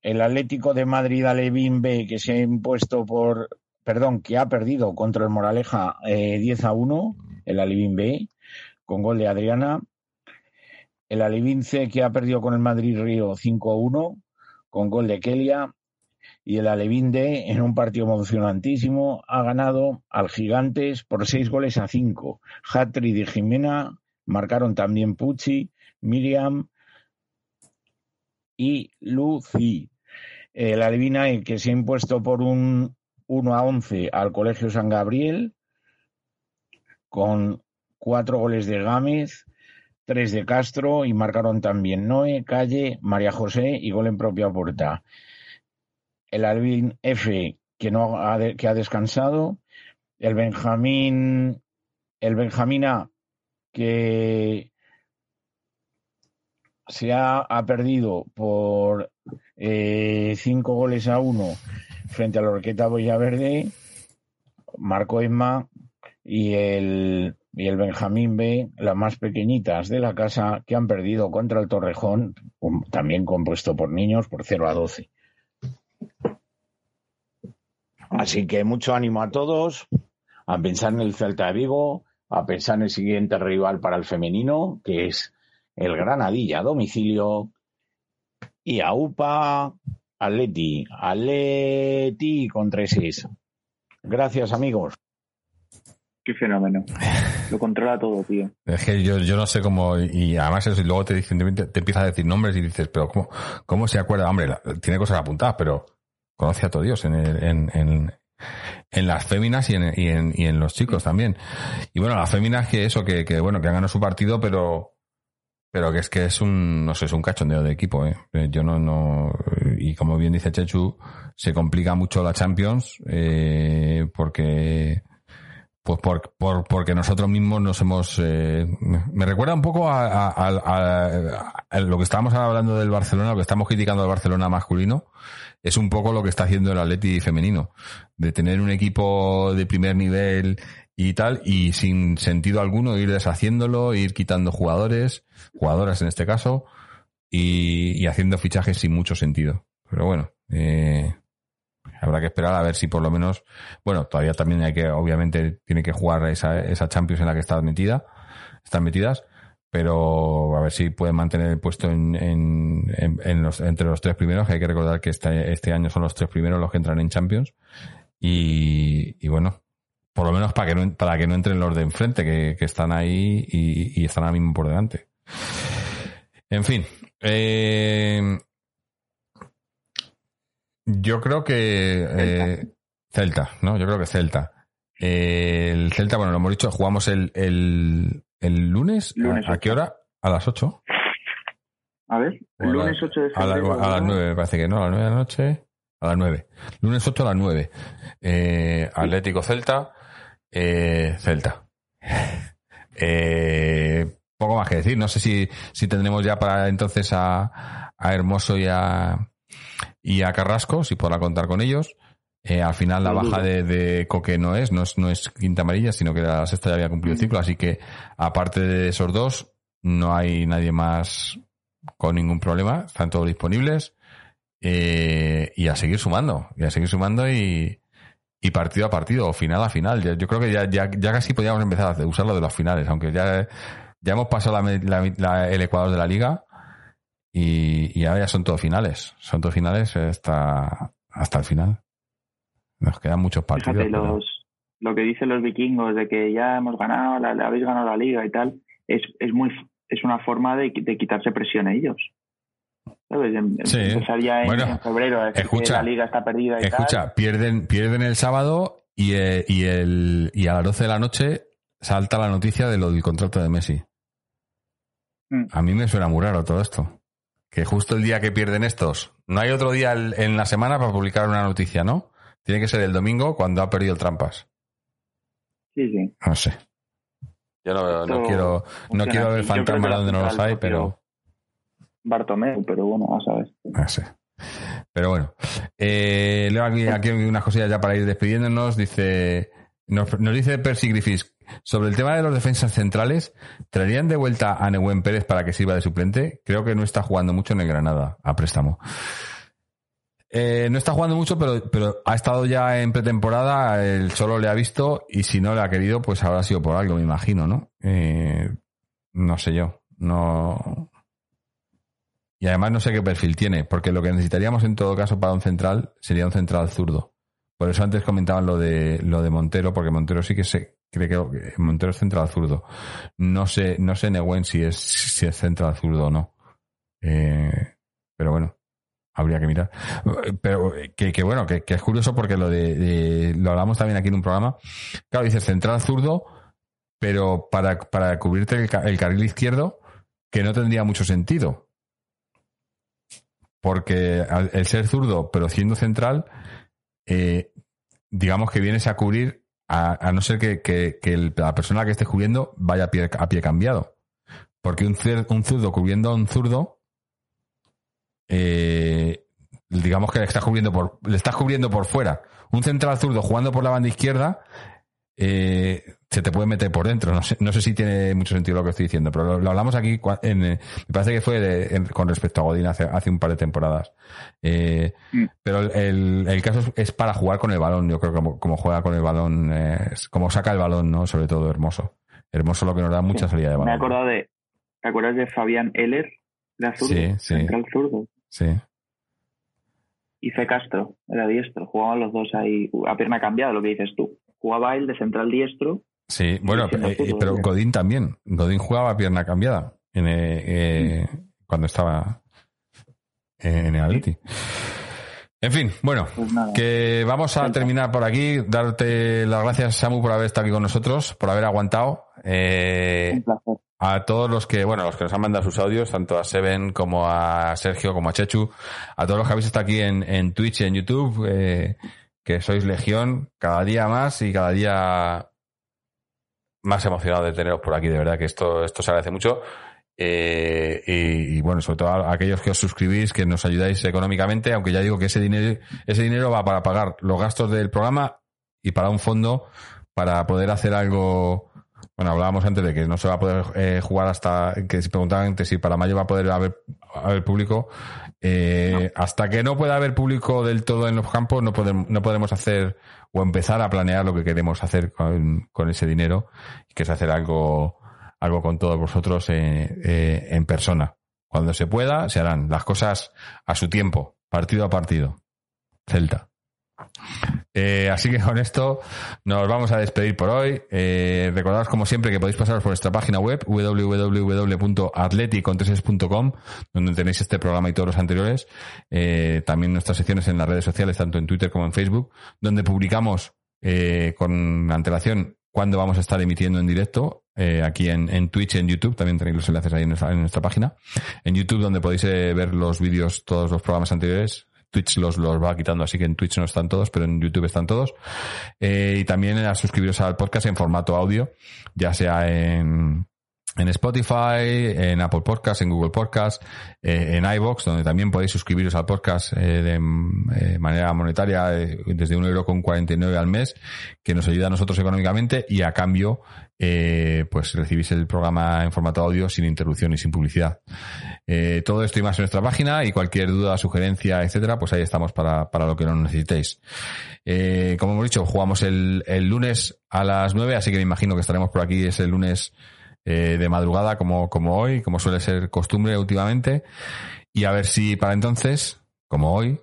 El Atlético de Madrid Alevín B que se ha impuesto por, perdón, que ha perdido contra el Moraleja eh, 10 a 1, el Alevín B, con gol de Adriana. El Alevín C que ha perdido con el Madrid Río 5 a 1, con gol de Kelia y el Alevín D en un partido emocionantísimo ha ganado al Gigantes por seis goles a cinco. Hatri de Jimena marcaron también Pucci, Miriam y Lucy. El Alevina que se ha impuesto por un 1 a 11 al Colegio San Gabriel con cuatro goles de Gámez tres de Castro y marcaron también Noé, Calle, María José y gol en propia puerta. El Alvin F, que, no ha, que ha descansado. El Benjamín, el Benjamín A, que se ha, ha perdido por eh, cinco goles a uno frente a la Orqueta Villaverde, Marco Isma y el, y el Benjamín B, las más pequeñitas de la casa, que han perdido contra el Torrejón, también compuesto por niños, por 0 a 12. Así que mucho ánimo a todos, a pensar en el Celta de Vigo, a pensar en el siguiente rival para el femenino, que es el Granadilla a domicilio, y a UPA, Atleti, Atleti con 3-6. Gracias, amigos. Qué fenómeno. Lo controla todo, tío. Es que yo, yo no sé cómo, y además eso, y luego te dicen, te, te empieza a decir nombres y dices, pero ¿cómo, cómo se acuerda? Hombre, la- tiene cosas apuntadas, pero conoce a todo Dios en, el- en, en, en las féminas y en, y, en, y en los chicos también. Y bueno, las féminas que eso, que, que bueno, que han ganado su partido, pero, pero que es que es un, no sé, es un cachondeo de equipo, eh. Eh, Yo no, no, y como bien dice Chechu, se complica mucho la Champions, eh, porque, pues por, por, porque nosotros mismos nos hemos... eh, me recuerda un poco a, a- a- a- lo que estábamos hablando del Barcelona, lo que estamos criticando del Barcelona masculino, es un poco lo que está haciendo el Atleti femenino, de tener un equipo de primer nivel y tal, y sin sentido alguno ir deshaciéndolo, ir quitando jugadores, jugadoras en este caso, y, y haciendo fichajes sin mucho sentido. Pero bueno, eh, habrá que esperar a ver si por lo menos, bueno, todavía también hay que, obviamente, tiene que jugar esa, esa Champions en la que está metida, están metidas, pero a ver si pueden mantener el puesto en, en, en- en los, entre los tres primeros, que hay que recordar que este, este año son los tres primeros los que entran en Champions, y, y bueno, por lo menos para que no, para que no entren los de enfrente, que, que están ahí y, y están ahora mismo por delante. En fin, eh, yo creo que eh, Celta, ¿no? Yo creo que Celta. Eh, el Celta, bueno, lo hemos dicho, jugamos el, el, el lunes. Lunes ¿A, a qué hora? A las 8. A ver, a lunes la- 8 de A, la- febrero. a las ¿no? 9, me parece que no, a las 9 de la noche. A las 9. Lunes 8 a las 9. Eh, Atlético Celta. Eh, Celta. Eh, poco más que decir. No sé si, si tendremos ya para entonces a, a Hermoso y a, y a Carrasco, si podrá contar con ellos. Eh, al final la baja de, de Coque no es, no es, no es quinta amarilla, sino que la sexta ya había cumplido el ciclo, así que aparte de esos dos, no hay nadie más con ningún problema, están todos disponibles. Eh, y a seguir sumando, y a seguir sumando y, y partido a partido, o final a final. Yo creo que ya, ya, ya casi podríamos empezar a usar lo de los finales, aunque ya, ya hemos pasado la la- la- el Ecuador de la liga y, y ahora ya son todos finales. Son todos finales hasta, hasta el final. Nos quedan muchos partidos. Fíjate, pero- los, lo que dicen los vikingos de que ya hemos ganado, la, la habéis ganado la liga y tal, es, es muy es una forma de, de quitarse presión a ellos. ¿Sabes? Em- Sí. Empezar ya en, Bueno, en febrero a escucha, que la liga está perdida y Escucha, tal. pierden, pierden el sábado y, eh, y, el, y a las 12 de la noche salta la noticia de lo del contrato de Messi. Mm. A mí me suena muy raro todo esto. Que justo el día que pierden estos, no hay otro día en la semana para publicar una noticia, ¿no? Tiene que ser el domingo cuando ha perdido el trampas. Sí, sí. No sé. Yo no, no Esto quiero, no quiero ver que donde no los hay, pero... Bartomeu, pero bueno, vas a ver. No sé. Pero bueno. Eh, leo aquí, aquí unas cosillas ya para ir despidiéndonos. Dice. Nos, nos dice Percy Griffiths. Sobre el tema de los defensas centrales, ¿traerían de vuelta a Nehuen Pérez para que sirva de suplente? Creo que no está jugando mucho en el Granada, a préstamo. Eh, no está jugando mucho, pero, pero ha estado ya en pretemporada, el Cholo le ha visto y si no le ha querido, pues habrá sido por algo, me imagino, ¿no? Eh, no sé yo. No, y además no sé qué perfil tiene, porque lo que necesitaríamos en todo caso para un central sería un central zurdo. Por eso antes comentaban lo de lo de Montero, porque Montero sí que se cree que Montero es central zurdo. No sé, no sé Nehuen si es si es central zurdo o no. Eh, pero bueno, habría que mirar. Pero que, que bueno, que, que es curioso porque lo de, lo hablamos también aquí en un programa. Claro, dices central zurdo, pero para, para cubrirte el, el carril izquierdo, que no tendría mucho sentido porque el ser zurdo, pero siendo central, eh, digamos que vienes a cubrir, a, no ser que, el- la persona que esté cubriendo vaya a pie, cambiado. Porque un, zurdo cubriendo a un zurdo, eh, digamos que le estás cubriendo le estás cubriendo por fuera. Un central zurdo jugando por la banda izquierda, eh, se te puede meter por dentro. No sé, no sé si tiene mucho sentido lo que estoy diciendo, pero lo, lo hablamos aquí, en, eh, me parece que fue de- en- con respecto a Godín hace, hace un par de temporadas. Eh, Mm. pero el, el- caso es, es para jugar con el balón, yo creo que como, como juega con el balón, como saca el balón, ¿no? Sobre todo Hermoso. Hermoso lo que nos da mucha Sí. salida de Me balón. acordado de. ¿Te acuerdas de Fabián Eller? Era zurdo. Sí, sí. Central zurdo. Sí. Y Fe Castro, era diestro. Jugaban los dos ahí a pierna cambiada, lo que dices tú. Jugaba él de central diestro. Sí, bueno, eh, pudo, pero. Godín también. Godín jugaba pierna cambiada en, eh, eh, cuando estaba en el Atleti. En fin, bueno, Pues que vamos a terminar por aquí. Darte las gracias, Samu, por haber estado aquí con nosotros, por haber aguantado. Eh, Un placer. a todos los que, bueno, los que nos han mandado sus audios, tanto a Seven como a Sergio, como a Chechu, a todos los que habéis estado aquí en, en Twitch y en YouTube, eh, que sois legión, cada día más y cada día más emocionado de teneros por aquí, de verdad que esto, esto se agradece mucho. Eh, y, bueno, sobre todo a aquellos que os suscribís, que nos ayudáis económicamente, aunque ya digo que ese dinero, ese dinero va para pagar los gastos del programa y para un fondo para poder hacer algo. Bueno, hablábamos antes de que no se va a poder eh, jugar hasta que se preguntaban antes si para mayo va a poder haber público. Eh, Hasta que no pueda haber público del todo en los campos, no podemos, no podemos hacer o empezar a planear lo que queremos hacer con, con ese dinero, que es hacer algo, algo con todos vosotros eh, eh, en persona. Cuando se pueda, se harán las cosas a su tiempo, partido a partido. Celta. Eh, así que con esto nos vamos a despedir por hoy. Eh, como siempre que podéis pasaros por nuestra página web www.atleticontreses.com donde tenéis este programa y todos los anteriores. Eh, también nuestras secciones en las redes sociales, tanto en Twitter como en Facebook, donde publicamos eh, con antelación cuándo vamos a estar emitiendo en directo. eh, aquí en, en Twitch en YouTube, también tenéis los enlaces ahí en nuestra, en nuestra página. En YouTube, donde podéis eh, ver los vídeos, todos los programas anteriores, Twitch los, los va quitando, así que en Twitch no están todos, pero en YouTube están todos. Eh, y también a suscribiros al podcast en formato audio, ya sea en, en Spotify, en Apple Podcast, en Google Podcast, eh, en iBox, donde también podéis suscribiros al podcast eh, de eh, manera monetaria eh, desde un euro con 49 al mes, que nos ayuda a nosotros económicamente y a cambio eh, pues recibís el programa en formato audio sin interrupción y sin publicidad. Eh, todo esto y más en nuestra página y cualquier duda, sugerencia, etcétera, pues ahí estamos para, para lo que nos necesitéis. Eh, como hemos dicho, jugamos el, el lunes a las 9, así que me imagino que estaremos por aquí ese lunes eh, de madrugada como, como hoy, como suele ser costumbre últimamente. Y a ver si para entonces, como hoy,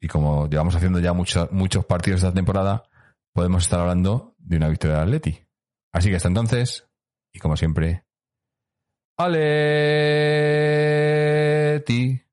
y como llevamos haciendo ya muchos muchos partidos esta temporada, podemos estar hablando de una victoria del Atleti. Así que hasta entonces, y como siempre, vayan, dile